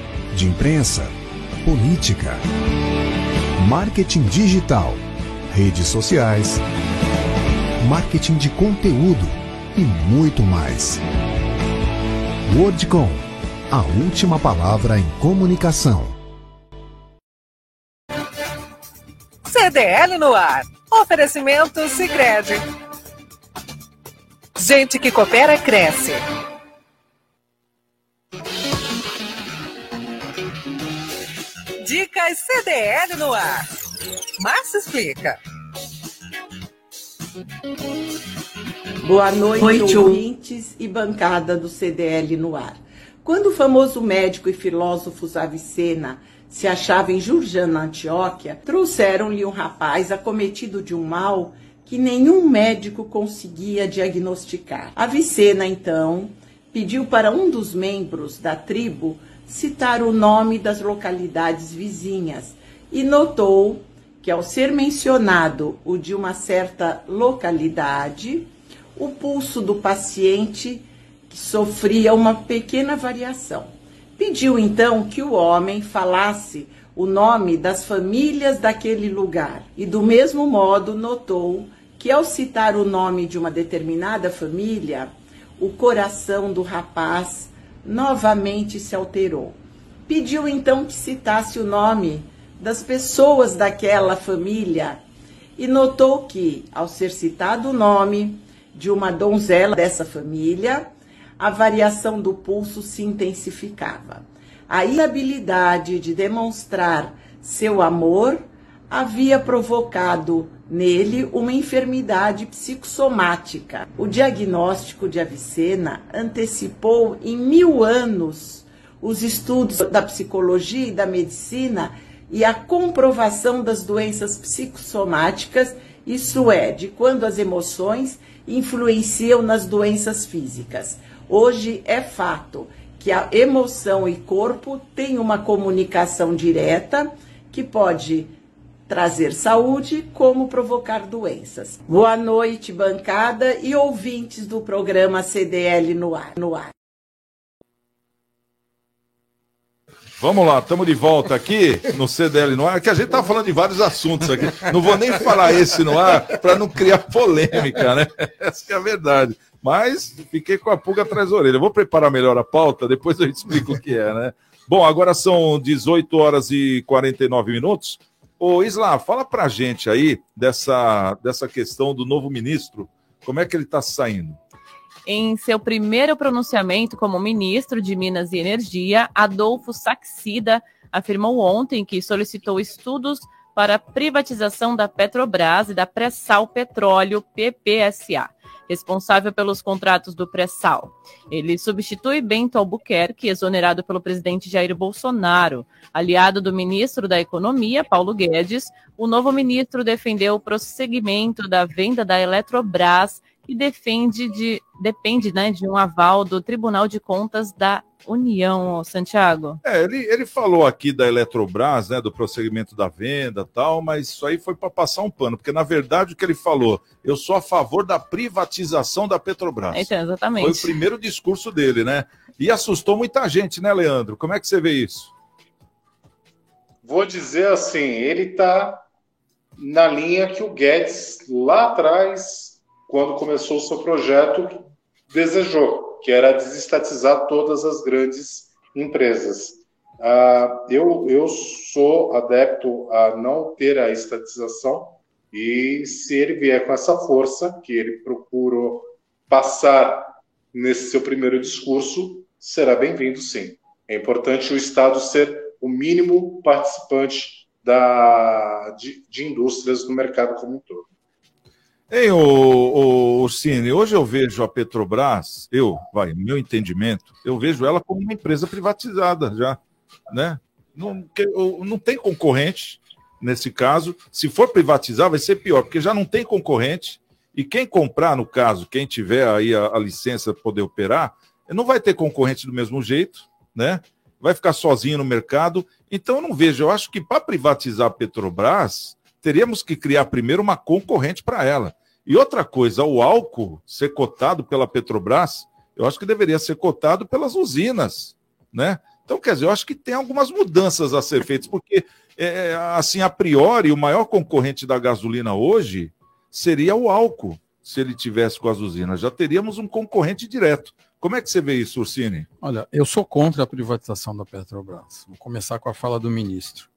de imprensa, política, marketing digital, redes sociais, marketing de conteúdo e muito mais. Wordcom, a última palavra em comunicação. CDL no ar. Oferecimento Sicredi. Gente que coopera cresce. Dicas CDL no ar. Márcio explica. Boa noite, Noite, ouvintes e bancada do CDL no ar. Quando o famoso médico e filósofo Avicena se achava em Jurjana, Antioquia, trouxeram-lhe um rapaz acometido de um mal que nenhum médico conseguia diagnosticar. Avicena, então, pediu para um dos membros da tribo citar o nome das localidades vizinhas e notou que, ao ser mencionado o de uma certa localidade, o pulso do paciente sofria uma pequena variação. Pediu então que o homem falasse o nome das famílias daquele lugar e, do mesmo modo, notou que, ao citar o nome de uma determinada família, o coração do rapaz novamente se alterou. Pediu então que citasse o nome das pessoas daquela família e notou que, ao ser citado o nome de uma donzela dessa família, a variação do pulso se intensificava. A inabilidade de demonstrar seu amor havia provocado nele uma enfermidade psicossomática. O diagnóstico de Avicena antecipou em mil anos os estudos da psicologia e da medicina e a comprovação das doenças psicossomáticas, isso é, de quando as emoções influenciam nas doenças físicas. Hoje é fato que a emoção e corpo têm uma comunicação direta que pode trazer saúde como provocar doenças. Boa noite, bancada e ouvintes do programa CDL no ar. No ar. Vamos lá, estamos de volta aqui no CDL no ar, que a gente está falando de vários assuntos aqui. Não vou nem falar esse no ar para não criar polêmica, né? Essa é a verdade. Mas fiquei com a pulga atrás da orelha. vou preparar melhor a pauta, depois eu explico o que é, né? Bom, agora são 18 horas e 49 minutos. Ô, Isla, fala pra gente aí dessa, dessa questão do novo ministro. Como é que ele está saindo? Em seu primeiro pronunciamento como ministro de Minas e Energia, Adolfo Saxida afirmou ontem que solicitou estudos para a privatização da Petrobras e da Pressal Petróleo PPSA, responsável pelos contratos do pré-sal. Ele substitui Bento Albuquerque, exonerado pelo presidente Jair Bolsonaro. Aliado do ministro da Economia, Paulo Guedes, o novo ministro defendeu o prosseguimento da venda da Eletrobras e defende de, depende né, de um aval do Tribunal de Contas da União, Santiago. É, ele, ele falou aqui da Eletrobras, né, do prosseguimento da venda tal, mas isso aí foi para passar um pano, porque na verdade o que ele falou, eu sou a favor da privatização da Petrobras. Então, exatamente. Foi o primeiro discurso dele, né? E assustou muita gente, né, Leandro? Como é que você vê isso? Vou dizer assim, ele está na linha que o Guedes lá atrás, quando começou o seu projeto, desejou que era desestatizar todas as grandes empresas. Uh, eu, eu sou adepto a não ter a estatização e se ele vier com essa força que ele procurou passar nesse seu primeiro discurso, será bem-vindo, sim. É importante o Estado ser o mínimo participante da, de, de indústrias no mercado como um todo. Ei, o, o, o Cine, hoje eu vejo a Petrobras, eu, vai, meu entendimento, eu vejo ela como uma empresa privatizada já, né? Não, não tem concorrente nesse caso. Se for privatizar, vai ser pior, porque já não tem concorrente. E quem comprar, no caso, quem tiver aí a, a licença para poder operar, não vai ter concorrente do mesmo jeito, né? Vai ficar sozinho no mercado. Então eu não vejo. Eu acho que para privatizar a Petrobras, teríamos que criar primeiro uma concorrente para ela. E outra coisa, o álcool ser cotado pela Petrobras, eu acho que deveria ser cotado pelas usinas, né? Então, quer dizer, eu acho que tem algumas mudanças a ser feitas, porque, é, assim, a priori, o maior concorrente da gasolina hoje seria o álcool, se ele tivesse com as usinas. Já teríamos um concorrente direto. Como é que você vê isso, Ursini? Olha, eu sou contra a privatização da Petrobras. Vou começar com a fala do ministro.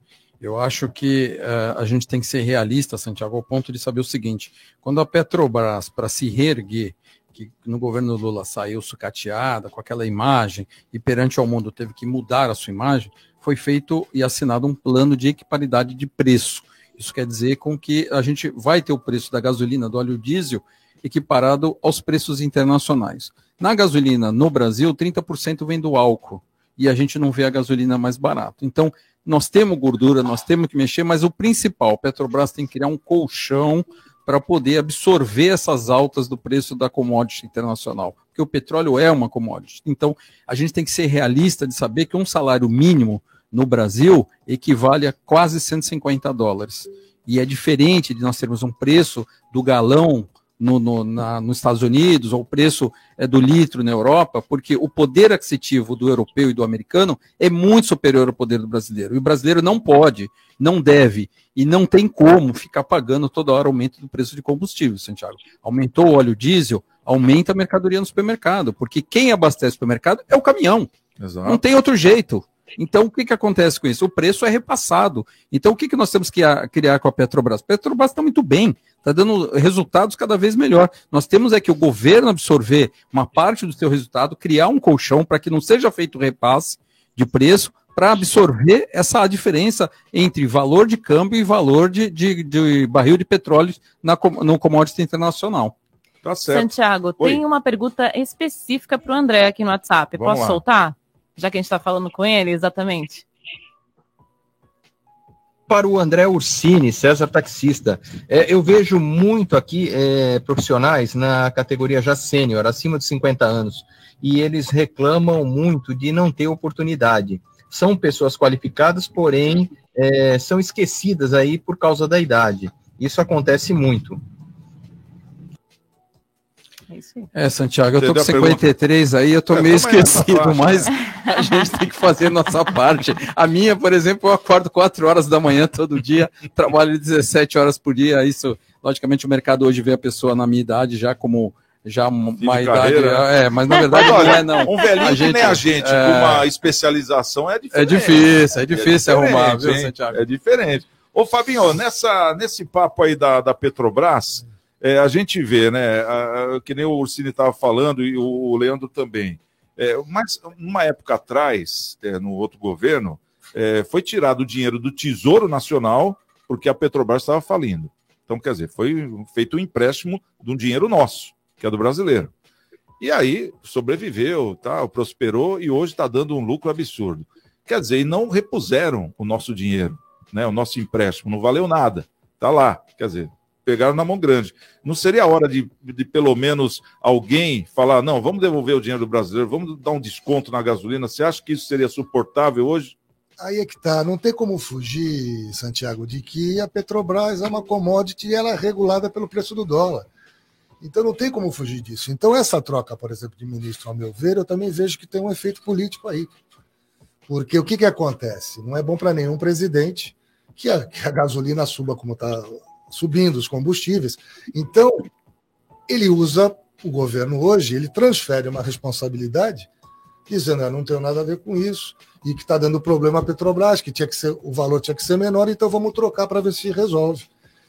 Eu acho que uh, a gente tem que ser realista, Santiago, ao ponto de saber o seguinte: quando a Petrobras, para se reerguer, que no governo Lula saiu sucateada com aquela imagem e perante ao mundo teve que mudar a sua imagem, foi feito e assinado um plano de equiparidade de preço. Isso quer dizer com que a gente vai ter o preço da gasolina, do óleo diesel, equiparado aos preços internacionais. Na gasolina no Brasil, 30% vem do álcool e a gente não vê a gasolina mais barata. Então, nós temos gordura, nós temos que mexer, mas o principal, Petrobras tem que criar um colchão para poder absorver essas altas do preço da commodity internacional, porque o petróleo é uma commodity. Então, a gente tem que ser realista de saber que um salário mínimo no Brasil equivale a quase 150 dólares. E é diferente de nós termos um preço do galão no, no, na, nos Estados Unidos, ou o preço é, do litro na Europa, porque o poder aquisitivo do europeu e do americano é muito superior ao poder do brasileiro. E o brasileiro não pode, não deve e não tem como ficar pagando toda hora aumento do preço de combustível, Santiago. Aumentou o óleo diesel, aumenta a mercadoria no supermercado, porque quem abastece o supermercado é o caminhão. Exato. Não tem outro jeito. Então, o que, que acontece com isso? O preço é repassado. Então, o que, que nós temos que criar com a Petrobras? A Petrobras está muito bem, está dando resultados cada vez melhor. Nós temos é que o governo absorver uma parte do seu resultado, criar um colchão para que não seja feito repasse de preço, para absorver essa diferença entre valor de câmbio e valor de, de, de barril de petróleo na, no commodity internacional. Tá Santiago, tem uma pergunta específica para o André aqui no WhatsApp. Vamos Posso lá. soltar? Já que a gente está falando com ele, exatamente. Para o André Ursini, César Taxista, é, eu vejo muito aqui é, profissionais na categoria já sênior, acima de 50 anos, e eles reclamam muito de não ter oportunidade. São pessoas qualificadas, porém é, são esquecidas aí por causa da idade. Isso acontece muito. É, Santiago, eu tô com Entendeu a pergunta? 53 aí, eu tô É, meio esquecido, mas a gente tem que fazer nossa parte. A minha, por exemplo, eu acordo 4 horas da manhã todo dia, trabalho 17 horas por dia. Isso, logicamente, o mercado hoje vê a pessoa na minha idade já como já uma de idade. né? É, mas na verdade Mas, olha, não é, não. Um velhinho que nem a gente, é, com uma especialização é diferente. É difícil, é difícil arrumar, viu? Santiago? É diferente. Ô, Fabinho, nessa, nesse papo aí da, da Petrobras, é, a gente vê, né, a- a- que nem o Ursini estava falando e o, o Leandro também. É, mas, uma época atrás, é, no outro governo, é, foi tirado o dinheiro do Tesouro Nacional porque a Petrobras estava falindo. Então, quer dizer, foi feito um empréstimo de um dinheiro nosso, que é do brasileiro. E aí sobreviveu, tá, prosperou e hoje está dando um lucro absurdo. Quer dizer, e não repuseram o nosso dinheiro, né, o nosso empréstimo, não valeu nada. Tá lá, quer dizer, pegaram na mão grande. Não seria a hora de, de pelo menos alguém falar, não, vamos devolver o dinheiro do brasileiro, vamos dar um desconto na gasolina. Você acha que isso seria suportável hoje? Aí é que tá, não tem como fugir, Santiago, de que a Petrobras é uma commodity e ela é regulada pelo preço do dólar. Então não tem como fugir disso. Então essa troca, por exemplo, de ministro, ao meu ver, eu também vejo que tem um efeito político aí. Porque o que, que acontece? Não é bom para nenhum presidente que a, que a gasolina suba como está subindo os combustíveis. Então, ele usa o governo hoje, ele transfere uma responsabilidade, dizendo, "Eu não tenho nada a ver com isso, e que está dando problema à Petrobras, que tinha que ser, o valor tinha que ser menor, então vamos trocar para ver se resolve.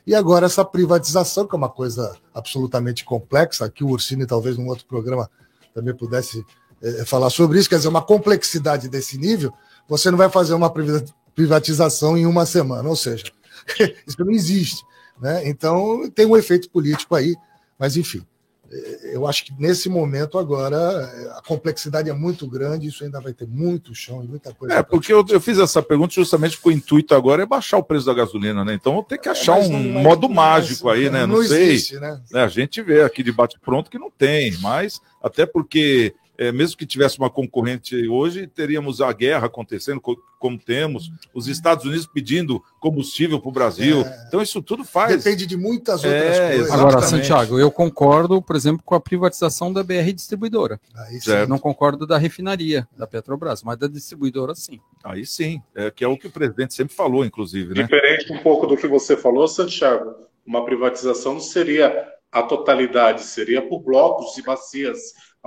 E agora essa privatização, que é uma coisa absolutamente complexa, que o Ursini talvez num outro programa também pudesse eh, falar sobre isso, quer dizer, uma complexidade desse nível, você não vai fazer uma priva- privatização em uma semana, ou seja, [LAUGHS] isso não existe. Né? Então tem um efeito político aí, mas enfim, eh, eu acho que nesse momento agora eh, a complexidade é muito grande, isso ainda vai ter muito chão e muita coisa. É, porque eu, eu fiz essa pergunta justamente porque o intuito agora é baixar o preço da gasolina, né? Então tem que achar mas um não- mas- modo mágico aí, né? Não, não sei. existe, né? né? A gente vê aqui de bate-pronto que não tem, mas até porque, é, mesmo que tivesse uma concorrente hoje, teríamos a guerra acontecendo, co- como temos, os Estados Unidos pedindo combustível para o Brasil. Então isso tudo faz. É. Depende de muitas outras É, coisas. Agora, Exatamente. Santiago, eu concordo, por exemplo, com a privatização da BR Distribuidora. Aí sim. Certo. Não concordo da refinaria da Petrobras, mas da distribuidora sim. Aí sim, é, que é o que o presidente sempre falou, inclusive, né? Diferente um pouco do que você falou, Santiago, uma privatização não seria a totalidade, seria por blocos e bacias,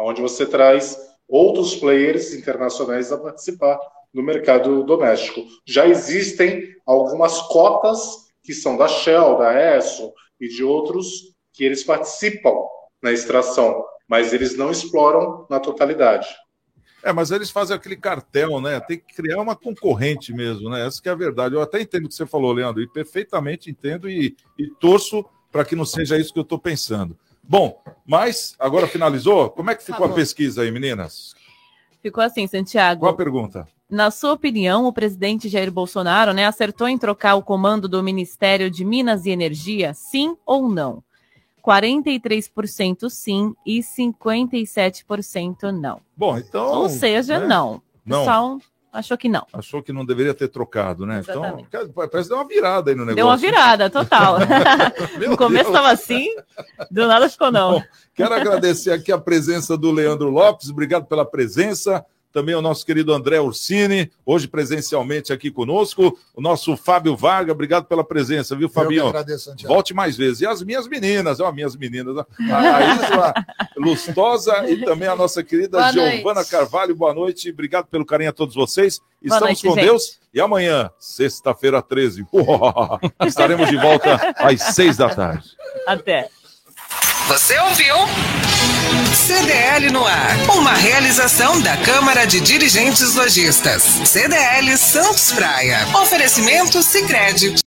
onde você traz outros players internacionais a participar do mercado doméstico. Já existem algumas cotas que são da Shell, da Esso e de outros que eles participam na extração, mas eles não exploram na totalidade. É, mas eles fazem aquele cartel, né? Tem que criar uma concorrente mesmo, né? Essa que é a verdade. Eu até entendo o que você falou, Leandro, e perfeitamente entendo e, e torço para que não seja isso que eu estou pensando. Bom, mas agora finalizou? Como é que ficou a Acabou. pesquisa aí, meninas? Ficou assim, Santiago. Qual a pergunta? Na sua opinião, o presidente Jair Bolsonaro né, acertou em trocar o comando do Ministério de Minas e Energia, sim ou não? 43% sim e 57% não. Bom, então. Ou seja, né? não. Não. Pessoal, achou que não. Achou que não deveria ter trocado, né? Exatamente. Então, parece que deu uma virada aí no negócio. Deu uma virada, total. [LAUGHS] no começo estava assim, do nada ficou não. Bom, quero agradecer aqui a presença do Leandro Lopes, obrigado pela presença. Também o nosso querido André Ursini, hoje presencialmente aqui conosco. O nosso Fábio Varga, obrigado pela presença, viu, Fabinho? Eu que agradeço, Santiago. Volte mais vezes. E as minhas meninas, ó, minhas meninas. ó. A Isla [LAUGHS] Lustosa e também a nossa querida Boa noite. Giovana Carvalho. Boa noite, obrigado pelo carinho a todos vocês. Boa Estamos noite, com gente. Deus. E amanhã, sexta-feira 13, [LAUGHS] estaremos de volta às seis da tarde. Até. Você ouviu? CDL no ar. Uma realização da Câmara de Dirigentes Lojistas. CDL Santos Praia. Oferecimento Sicredi.